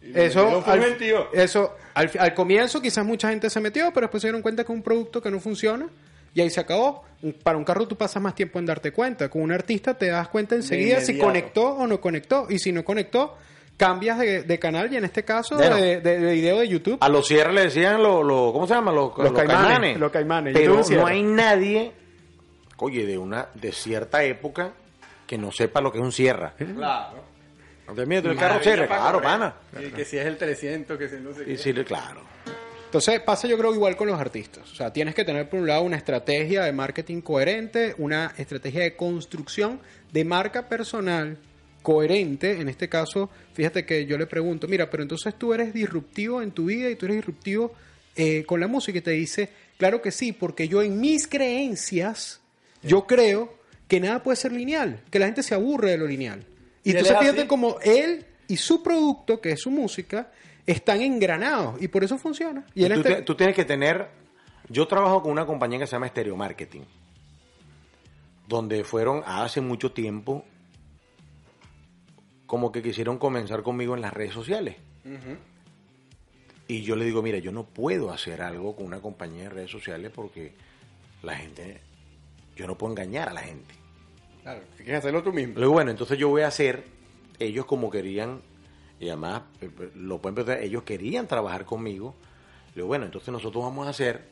Eso, al, eso al, al comienzo quizás mucha gente se metió, pero después se dieron cuenta que es un producto que no funciona y ahí se acabó. Para un carro tú pasas más tiempo en darte cuenta. Con un artista te das cuenta enseguida si conectó o no conectó. Y si no conectó, cambias de, de canal y en este caso Bueno. de, de- de video de YouTube. A los cierres le decían los, los ¿cómo se llama? Los, Los caimanes, los caimanes, Pero no hay nadie, oye, de una, de cierta época que no sepa lo que es un sierra. Claro. Entonces, mira, tú el carro para claro, pana. Y que si es el 300, que si no sé Y qué. sí, claro. Entonces pasa yo creo igual con los artistas. O sea, tienes que tener por un lado una estrategia de marketing coherente, una estrategia de construcción de marca personal coherente. En este caso, fíjate que yo le pregunto, mira, pero entonces tú eres disruptivo en tu vida y tú eres disruptivo eh, con la música y te dice, claro que sí, porque yo en mis creencias, yo creo que nada puede ser lineal, que la gente se aburre de lo lineal. Y ¿Y entonces es fíjate así? como él y su producto, que es su música, están engranados y por eso funciona. Y él tú, está- te- tú tienes que tener. Yo trabajo con una compañía que se llama Stereo Marketing, donde fueron hace mucho tiempo como que quisieron comenzar conmigo en las redes sociales. Y yo le digo, mira, yo no puedo hacer algo con una compañía de redes sociales porque la gente, yo no puedo engañar a la gente. Claro, que hacerlo tú mismo. Le digo, bueno, entonces yo voy a hacer, ellos como querían, y además eh, eh, lo pueden pensar, ellos querían trabajar conmigo. Le digo, bueno, entonces nosotros vamos a hacer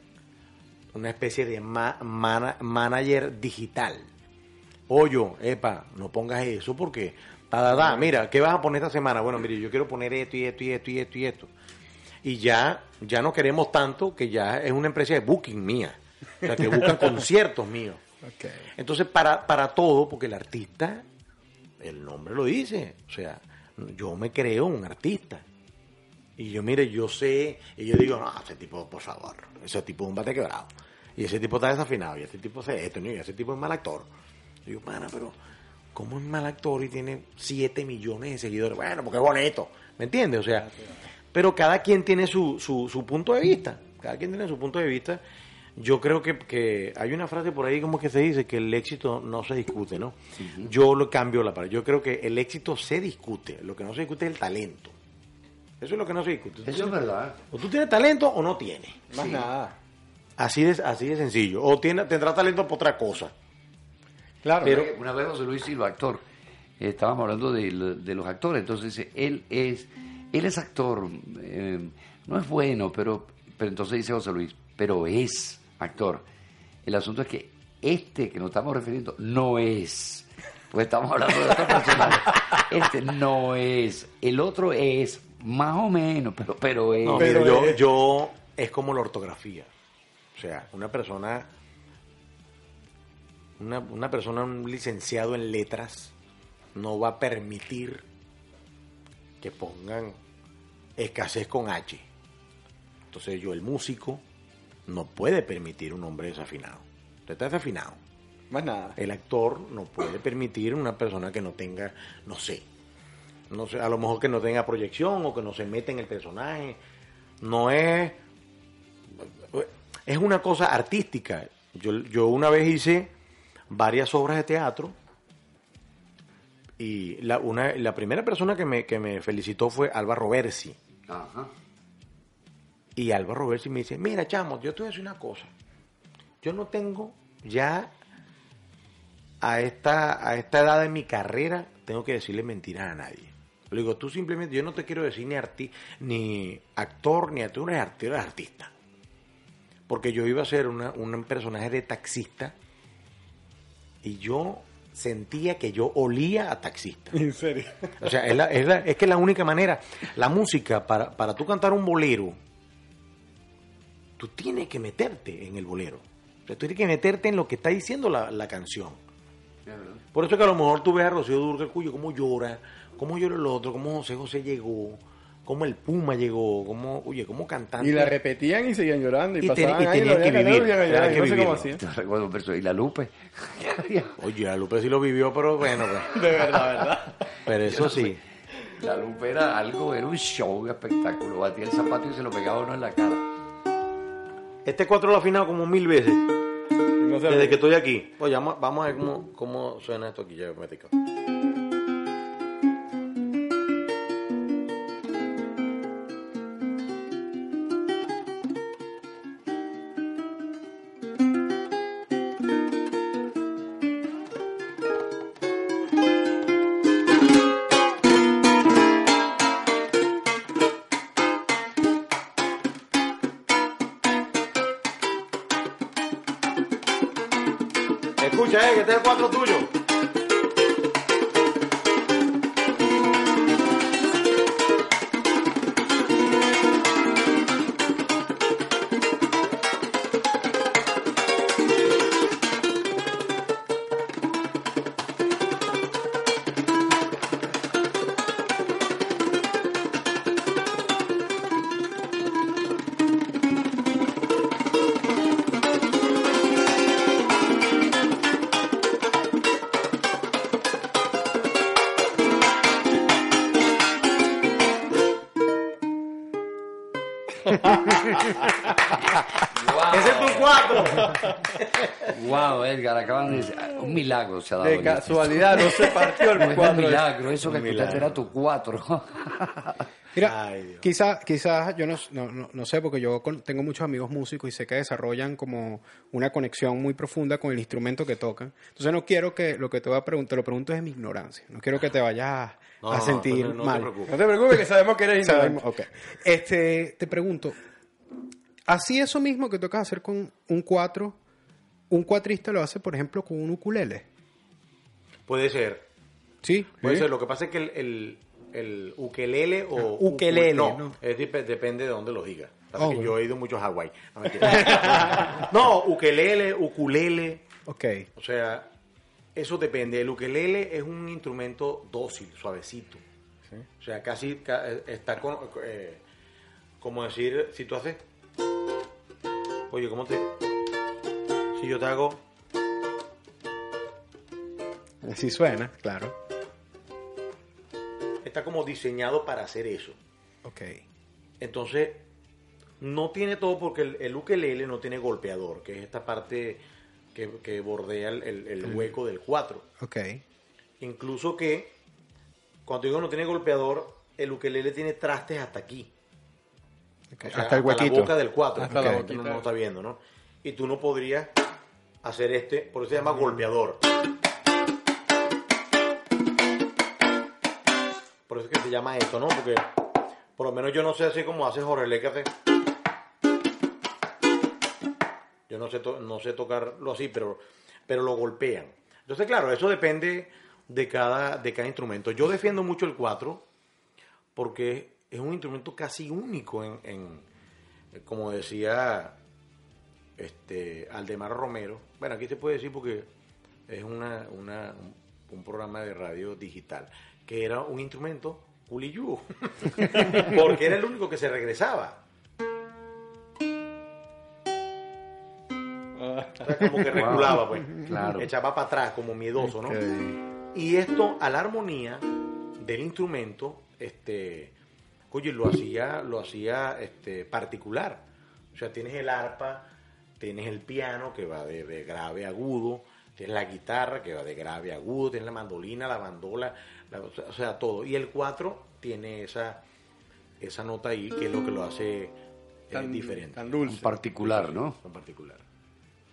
una especie de ma- mana- manager digital. Oye, epa, no pongas eso porque, ta, ta, mira, ¿qué vas a poner esta semana? Bueno, mire, yo quiero poner esto y esto y esto y esto y esto. Y ya, ya no queremos tanto que ya es una empresa de booking mía. O sea, que buscan conciertos míos. Entonces, para, para todo, porque el artista, el nombre lo dice, o sea, yo me creo un artista. Y yo, mire, yo sé, y yo digo, no, ese tipo, por favor, ese tipo es un bate quebrado. Y ese tipo está desafinado, y ese tipo es esto, y ese tipo es mal actor. Y digo, pana, pero, ¿cómo es mal actor y tiene 7 millones de seguidores? Bueno, porque es bonito, ¿me entiendes? O sea, pero cada quien tiene su, su, su punto de vista, cada quien tiene su punto de vista. Yo creo que, que hay una frase por ahí como que se dice que el éxito no se discute, ¿no? Yo lo cambio la palabra. Yo creo que el éxito se discute, lo que no se discute es el talento. Eso es lo que no se discute. Eso es verdad. O tú tienes talento o no tienes. Más nada. Así de, así de sencillo. O tiene, tendrá talento para otra cosa. Claro. Pero- una vez José Luis Silva, actor, eh, estábamos hablando de, de los actores, entonces dice, él es, él es actor, eh, no es bueno, pero, pero entonces dice José Luis, pero es actor. El asunto es que este que nos estamos refiriendo no es, pues estamos hablando de otro personaje. Este no es, el otro es más o menos, pero, pero es. No, Pero yo, es- yo es como la ortografía. O sea, una persona, una, una persona, un licenciado en letras, no va a permitir que pongan escasez con H. Entonces yo, el músico, no puede permitir un hombre desafinado. Usted está desafinado. Más nada. El actor no puede permitir una persona que no tenga, no sé, no sé, a lo mejor que no tenga proyección o que no se meta en el personaje. No es, es una cosa artística. Yo, yo una vez hice varias obras de teatro y la, una, la primera persona que me, que me felicitó fue Álvaro Bersi. Ajá. Y Álvaro Bersi me dice, mira, chamo, yo te voy a decir una cosa. Yo no tengo ya a esta, a esta edad de mi carrera, tengo que decirle mentiras a nadie. Le digo, tú simplemente, yo no te quiero decir ni, arti ni actor, ni actor, eres artista, eres artista. Porque yo iba a ser una, un personaje de taxista y yo sentía que yo olía a taxista. En serio. O sea, es, la- es, la- es que la única manera, la música, para, para tú cantar un bolero, tú tienes que meterte en el bolero. O sea, tú tienes que meterte en lo que está diciendo la, la canción. Por eso que a lo mejor tú ves a Rocío Durga, cuyo cómo llora, cómo llora el otro, cómo José José llegó, cómo el Puma llegó, cómo, oye, cómo cantante. Y la repetían y seguían llorando. Y, Y pasaban ten- y años, tenían que vivir, que y no sé cómo vivirlo. hacían. Te recuerdo, pero ¿y la Lupe? Oye, la Lupe sí lo vivió, pero bueno, pues. De verdad, ¿verdad? Pero eso sí. La Lupe era algo, era un show, un espectáculo. Batía el zapato y se lo pegaba uno en la cara. Este cuatro lo ha afinado como mil veces. No Desde que estoy aquí. Oye, vamos, vamos a ver cómo, cómo suena esto aquí. Ya me. Ese es tu cuatro. Wow, Edgar, acaban de decir, un milagro se ha dado. De en esto. casualidad no se partió el No es un milagro, eso que escuchaste era tu cuatro. Mira, quizás quizás yo no, no, no- no sé, porque yo con- tengo muchos amigos músicos y sé que desarrollan como una conexión muy profunda con el instrumento que tocan. Entonces no quiero que lo que te voy a preguntar, te lo pregunto es mi ignorancia. No quiero que te vayas a, No, a no, sentir no, no te mal. preocupes. No te preocupes, que sabemos que eres Sabemos, ignorante. ok. Este, te pregunto, así eso mismo que tocas hacer con un cuatro, un cuatrista lo hace, por ejemplo, con un ukulele. Puede ser. Sí. Puede ¿Sí? ser. Lo que pasa es que el, el, el ukelele o... Ah, ukelele, no, ¿no? es depende de dónde lo digas. Pasa Oh, que yo he ido mucho a Hawái. No, no, ukelele, ukulele. Ok. O sea, eso depende. El ukelele es un instrumento dócil, suavecito. O sea, casi ca- eh, está con, eh, como decir, si tú haces, oye, ¿cómo te? Si yo te hago, Así suena, claro. está como diseñado para hacer eso. Ok. Entonces, no tiene todo porque el, el ukelele no tiene golpeador, que es esta parte que, que bordea el, el- el hueco del 4. Ok. Incluso que, cuando digo no tiene golpeador, el ukelele tiene trastes hasta aquí. O sea, Hasta el huequito. la boca del 4. Hasta la boquita. no, no está viendo, ¿no? Y tú no podrías hacer este, por eso se llama golpeador. Por eso es que se llama esto, ¿no? Porque por lo menos yo no sé así como hace Jorge Le que hace. Yo no sé, to- no sé tocarlo así, pero, pero lo golpean. Entonces, claro, eso depende de cada, de cada instrumento. Yo defiendo mucho el 4 porque es un instrumento casi único en, en- como decía este Aldemar Romero. Bueno, aquí se puede decir porque es una, una- un, un programa de radio digital, que era un instrumento culiyú, porque era el único que se regresaba. O sea, como que reculaba, pues. Claro. Echaba para atrás, como miedoso, ¿no? Ok. Y esto, a la armonía del instrumento, este, oye, lo hacía, lo hacía este, particular. O sea, tienes el arpa tienes el piano que va de, de grave a agudo, tienes la guitarra que va de grave a agudo, tienes la mandolina, la bandola, la- o sea- todo. Y el 4 tiene esa, esa nota ahí que es lo que lo hace eh, Tan, diferente. tan En dulce. particular, ¿no? En particular.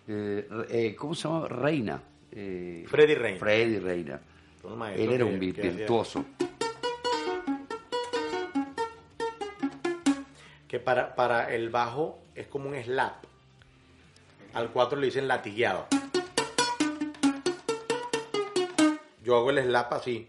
Eh, eh, ¿Cómo se llama? Reina. Eh, Freddy Reina. Freddy Reina. Él era que- un que virtuoso. que para, para el bajo es como un slap. Al 4 le dicen latigueado. Yo hago el slap así.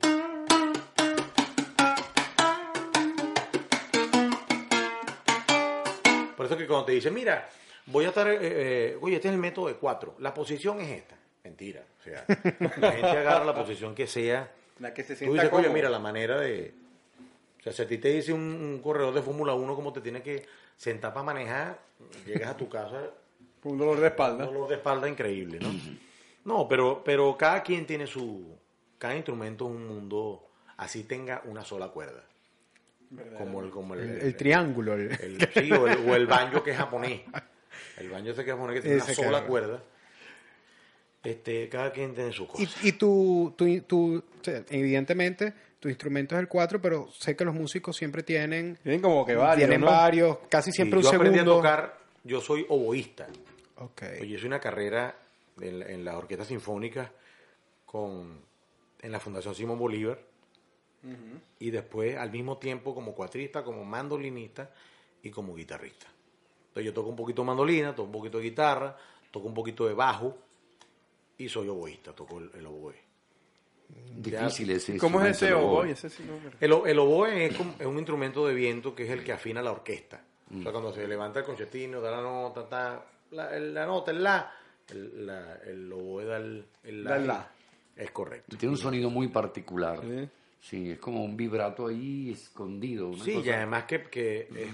Por eso que cuando te dicen, mira, voy a estar, eh, eh, oye, este es el método de 4, la posición es esta. Mentira. O sea, la gente agarra la posición que sea. La que se Tú sienta dices, oye, mira, la manera de... O sea, si a ti te dice un, un corredor de Fórmula 1 cómo te tienes que sentar para manejar, llegas a tu casa un dolor de un espalda. dolor de espalda increíble, ¿no? No, pero, pero cada quien tiene su... Cada instrumento es un mundo, así tenga una sola cuerda. Como el, como el, El, el triángulo. el- el- sí, o el, o el banjo que es japonés. El banjo ese que es japonés que tiene una Ese sola cuerda. Este, cada quien tiene su cosa. Y, y tu, tu, tu- evidentemente, tu instrumento es el 4, pero sé que los músicos siempre tienen, Tienen como que varios, tienen ¿no? varios, casi Sí, siempre yo un aprendí segundo. a tocar, yo soy oboísta. Ok. Pues yo hice una carrera en, la- en la orquesta sinfónica con, en la Fundación Simón Bolívar y después al mismo tiempo como cuatrista, como mandolinista y como guitarrista. Entonces yo toco un poquito de mandolina, toco un poquito de guitarra, toco un poquito de bajo y soy oboísta, toco el, el oboe. Difícil ese ¿Cómo es ese oboe? Ese sí no me- El, oboe es, como- es un instrumento de viento que es el que afina la orquesta. O sea, cuando se levanta el concertino, da la nota, ta, la, el- la nota, el la, el, la- el oboe da el, el Da el la. Es correcto. Tiene un sonido muy particular. Sí. Sí, es como un vibrato ahí escondido. una Sí, cosa- y además que, que es,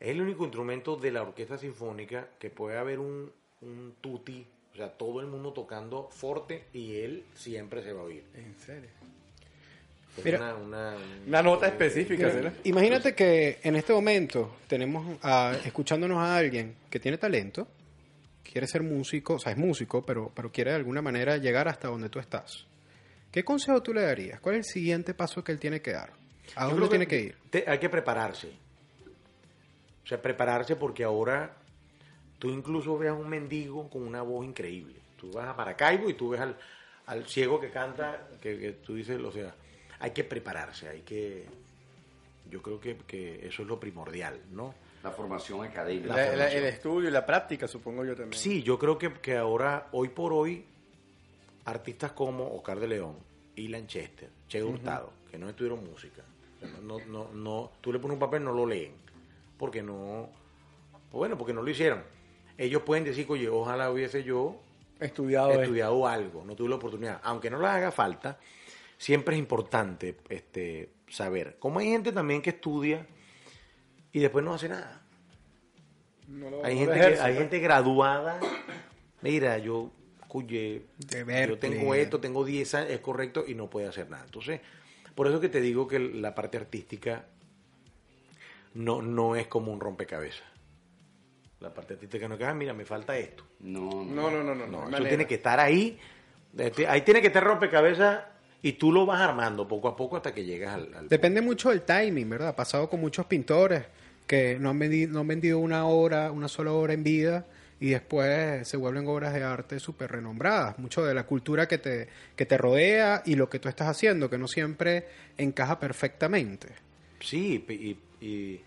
es el único instrumento de la orquesta sinfónica que puede haber un, un tutti, o sea, todo el mundo tocando forte y él siempre se va a oír. En serio. Es Mira. una, una, Una nota específica, Mira, ¿será? imagínate que en este momento tenemos a- escuchándonos a alguien que tiene talento, quiere ser músico, o sea, es músico, pero, pero quiere de alguna manera llegar hasta donde tú estás. ¿Qué consejo tú le darías? ¿Cuál es el siguiente paso que él tiene que dar? ¿A dónde tiene que ir? te- hay que prepararse. O sea, prepararse porque ahora tú incluso ves a un mendigo con una voz increíble. Tú vas a Maracaibo y tú ves al, al ciego que canta, que, que tú dices, o sea, hay que prepararse, hay que... Yo creo que, que eso es lo primordial, ¿no? La formación académica. La- la- el estudio y la práctica, supongo yo también. Sí, yo creo que, que ahora, hoy por hoy, artistas como Oscar de León, Ilan Chester, Che Hurtado, que no estudiaron música, no, no, no, tú le pones un papel, no lo leen, porque no, bueno, porque no lo hicieron. Ellos pueden decir, oye, ojalá hubiese yo Estudiado. esto. estudiado algo, no tuve la oportunidad. Aunque no les haga falta, siempre es importante este, saber. Como hay gente también que estudia y después no hace nada. No lo- Hay no gente, lo que, ejerce, hay ¿no? gente graduada. Mira, yo, cuye, yo tengo esto, tengo 10 años, es correcto y no puede hacer nada. Entonces, por eso que te digo que la parte artística no, no es como un rompecabezas. La parte artística no es que, ah, mira, me falta esto. No, No, no, no, no. no, No, eso tiene que estar ahí. Este, Ahí tiene que estar rompecabezas y tú lo vas armando poco a poco hasta que llegas al... al- Depende mucho del timing, ¿verdad? Ha pasado con muchos pintores que no han, vendido, no han vendido una obra, una sola obra en vida y después se vuelven obras de arte súper renombradas. Mucho de la cultura que te, que te rodea y lo que tú estás haciendo, que no siempre encaja perfectamente. Sí, y, y-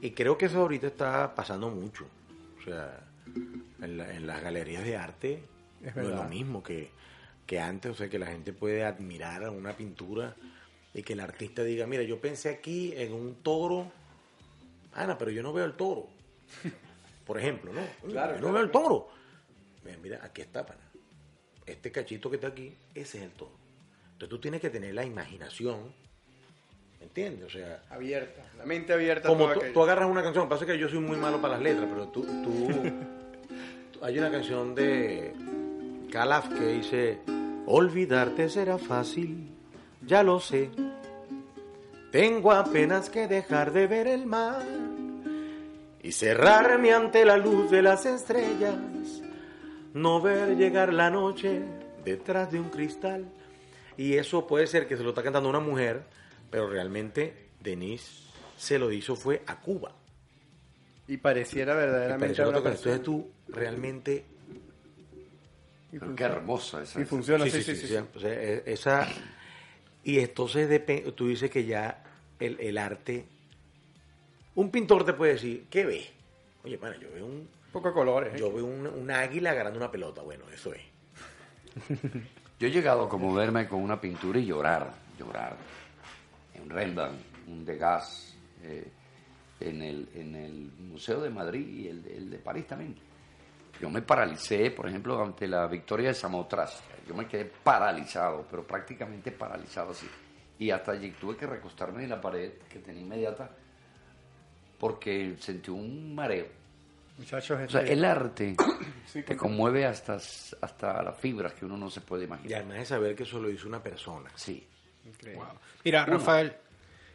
y creo que eso ahorita está pasando mucho. Sea, en, la- en las galerías de arte Es no es lo mismo que, que antes. O sea, que la gente puede admirar a una pintura y que el artista diga, mira, yo pensé aquí en un toro. Ana, pero yo no veo el toro. Por ejemplo, ¿no? Claro, yo no claro. veo el toro. Mira, Mira, aquí está, pana. Este cachito que está aquí, ese es el toro. Entonces tú tienes que tener la imaginación, ¿me entiendes? O sea, Abierta. La mente abierta. como tú, tú agarras una canción, pasa que yo soy muy malo para las letras, pero tú, tú, tú- hay una canción de Calaf que dice, olvidarte será fácil, ya lo sé, tengo apenas que dejar de ver el mar y cerrarme ante la luz de las estrellas, no ver llegar la noche detrás de un cristal. Y eso puede ser que se lo está cantando una mujer, pero realmente Denise se lo hizo fue a Cuba. Y pareciera verdaderamente. Entonces tú realmente Y qué hermosa esa. Y funciona, sí, sí, sí. sí. O sea, e- esa y entonces depe- tú dices que ya el, el arte un pintor te puede decir ¿qué ve? Oye, bueno, yo veo un poco de colores. ¿eh? yo veo un, un águila agarrando una pelota, bueno, eso es. Yo he llegado a como verme con una pintura y llorar, llorar. Un Rembrandt, un Degas, eh, en, el, en el Museo de Madrid y el, de- el de París también. Yo me paralicé, por ejemplo, ante la victoria de Samotracia. Yo me quedé paralizado, pero prácticamente paralizado así. Y hasta allí tuve que recostarme en la pared que tenía inmediata porque sentí un mareo. Muchachos, O sea, este- el arte Sí, te con- conmueve hasta, hasta las fibras que uno no se puede Y imaginar. además de saber que eso lo hizo una persona. Sí. Increíble. Mira, Rafael,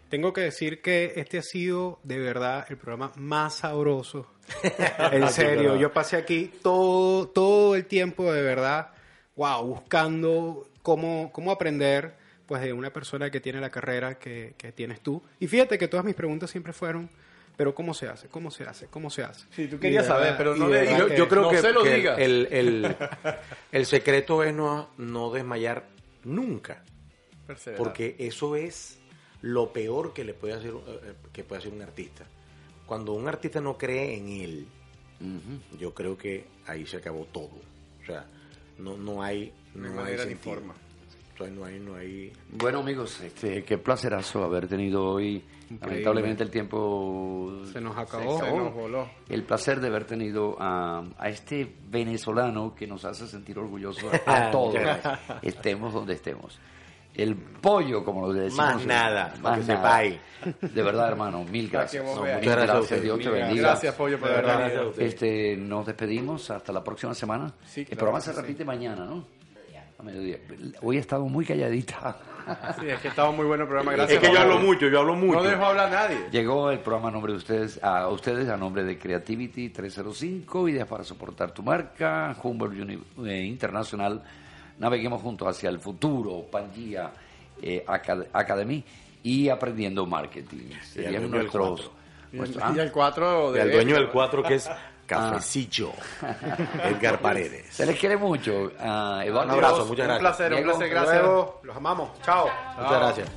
tengo que decir que este ha sido de verdad el programa más sabroso. en serio, yo pasé aquí todo, todo el tiempo de verdad, wow, buscando cómo, cómo aprender pues de una persona que tiene la carrera que, que tienes tú. Y fíjate que todas mis preguntas siempre fueron, pero ¿cómo se hace? ¿Cómo se hace? ¿Cómo se hace? Sí, tú querías saber, pero no le digas. Yo, yo creo no que, se lo que digas. el, el, el secreto es no, no desmayar nunca. Perseverar. Porque eso es lo peor que le puede hacer eh, que puede hacer un artista. Cuando un artista no cree en él, yo creo que ahí se acabó todo. O sea, no, no hay No hay no hay manera ni forma. O sea, no hay, no hay Bueno, amigos, este, qué placerazo haber tenido hoy. Lamentablemente el tiempo Se nos Se acabó. nos voló. El placer de haber tenido a, a este venezolano que nos hace sentir orgullosos a todos, estemos donde estemos. El pollo, como lo decimos. Más nada, para que nada. De verdad, hermano, mil gracias. No, Muchas gracias a gracias, ustedes. Dios te bendiga. Gracias, Pollo, por verdad. venido. Este, nos despedimos hasta la próxima semana. Sí, el claro programa se sí. repite mañana, ¿no? A mediodía. Hoy he estado muy calladita. Sí, es que estaba muy bueno el programa. Gracias. es que yo hablo mucho, yo hablo mucho. No dejo hablar a nadie. Llegó el programa a nombre de ustedes, a ustedes a nombre de Creativity 305, ideas para soportar tu marca, Humboldt Uni- eh, Internacional. Naveguemos juntos hacia el futuro, Pangea eh, Acad- Academy y aprendiendo marketing. Serían dueño del nuestros, cuatro. Y el, nuestros- ah, y el 4 Y de al dueño del 4 que es Cafecillo, Edgar Paredes. se les quiere mucho. Ah, Eduardo Un abrazo, muchas Un gracias. placer, un placer. Gracias. luego. Los amamos. Chao. Muchas gracias.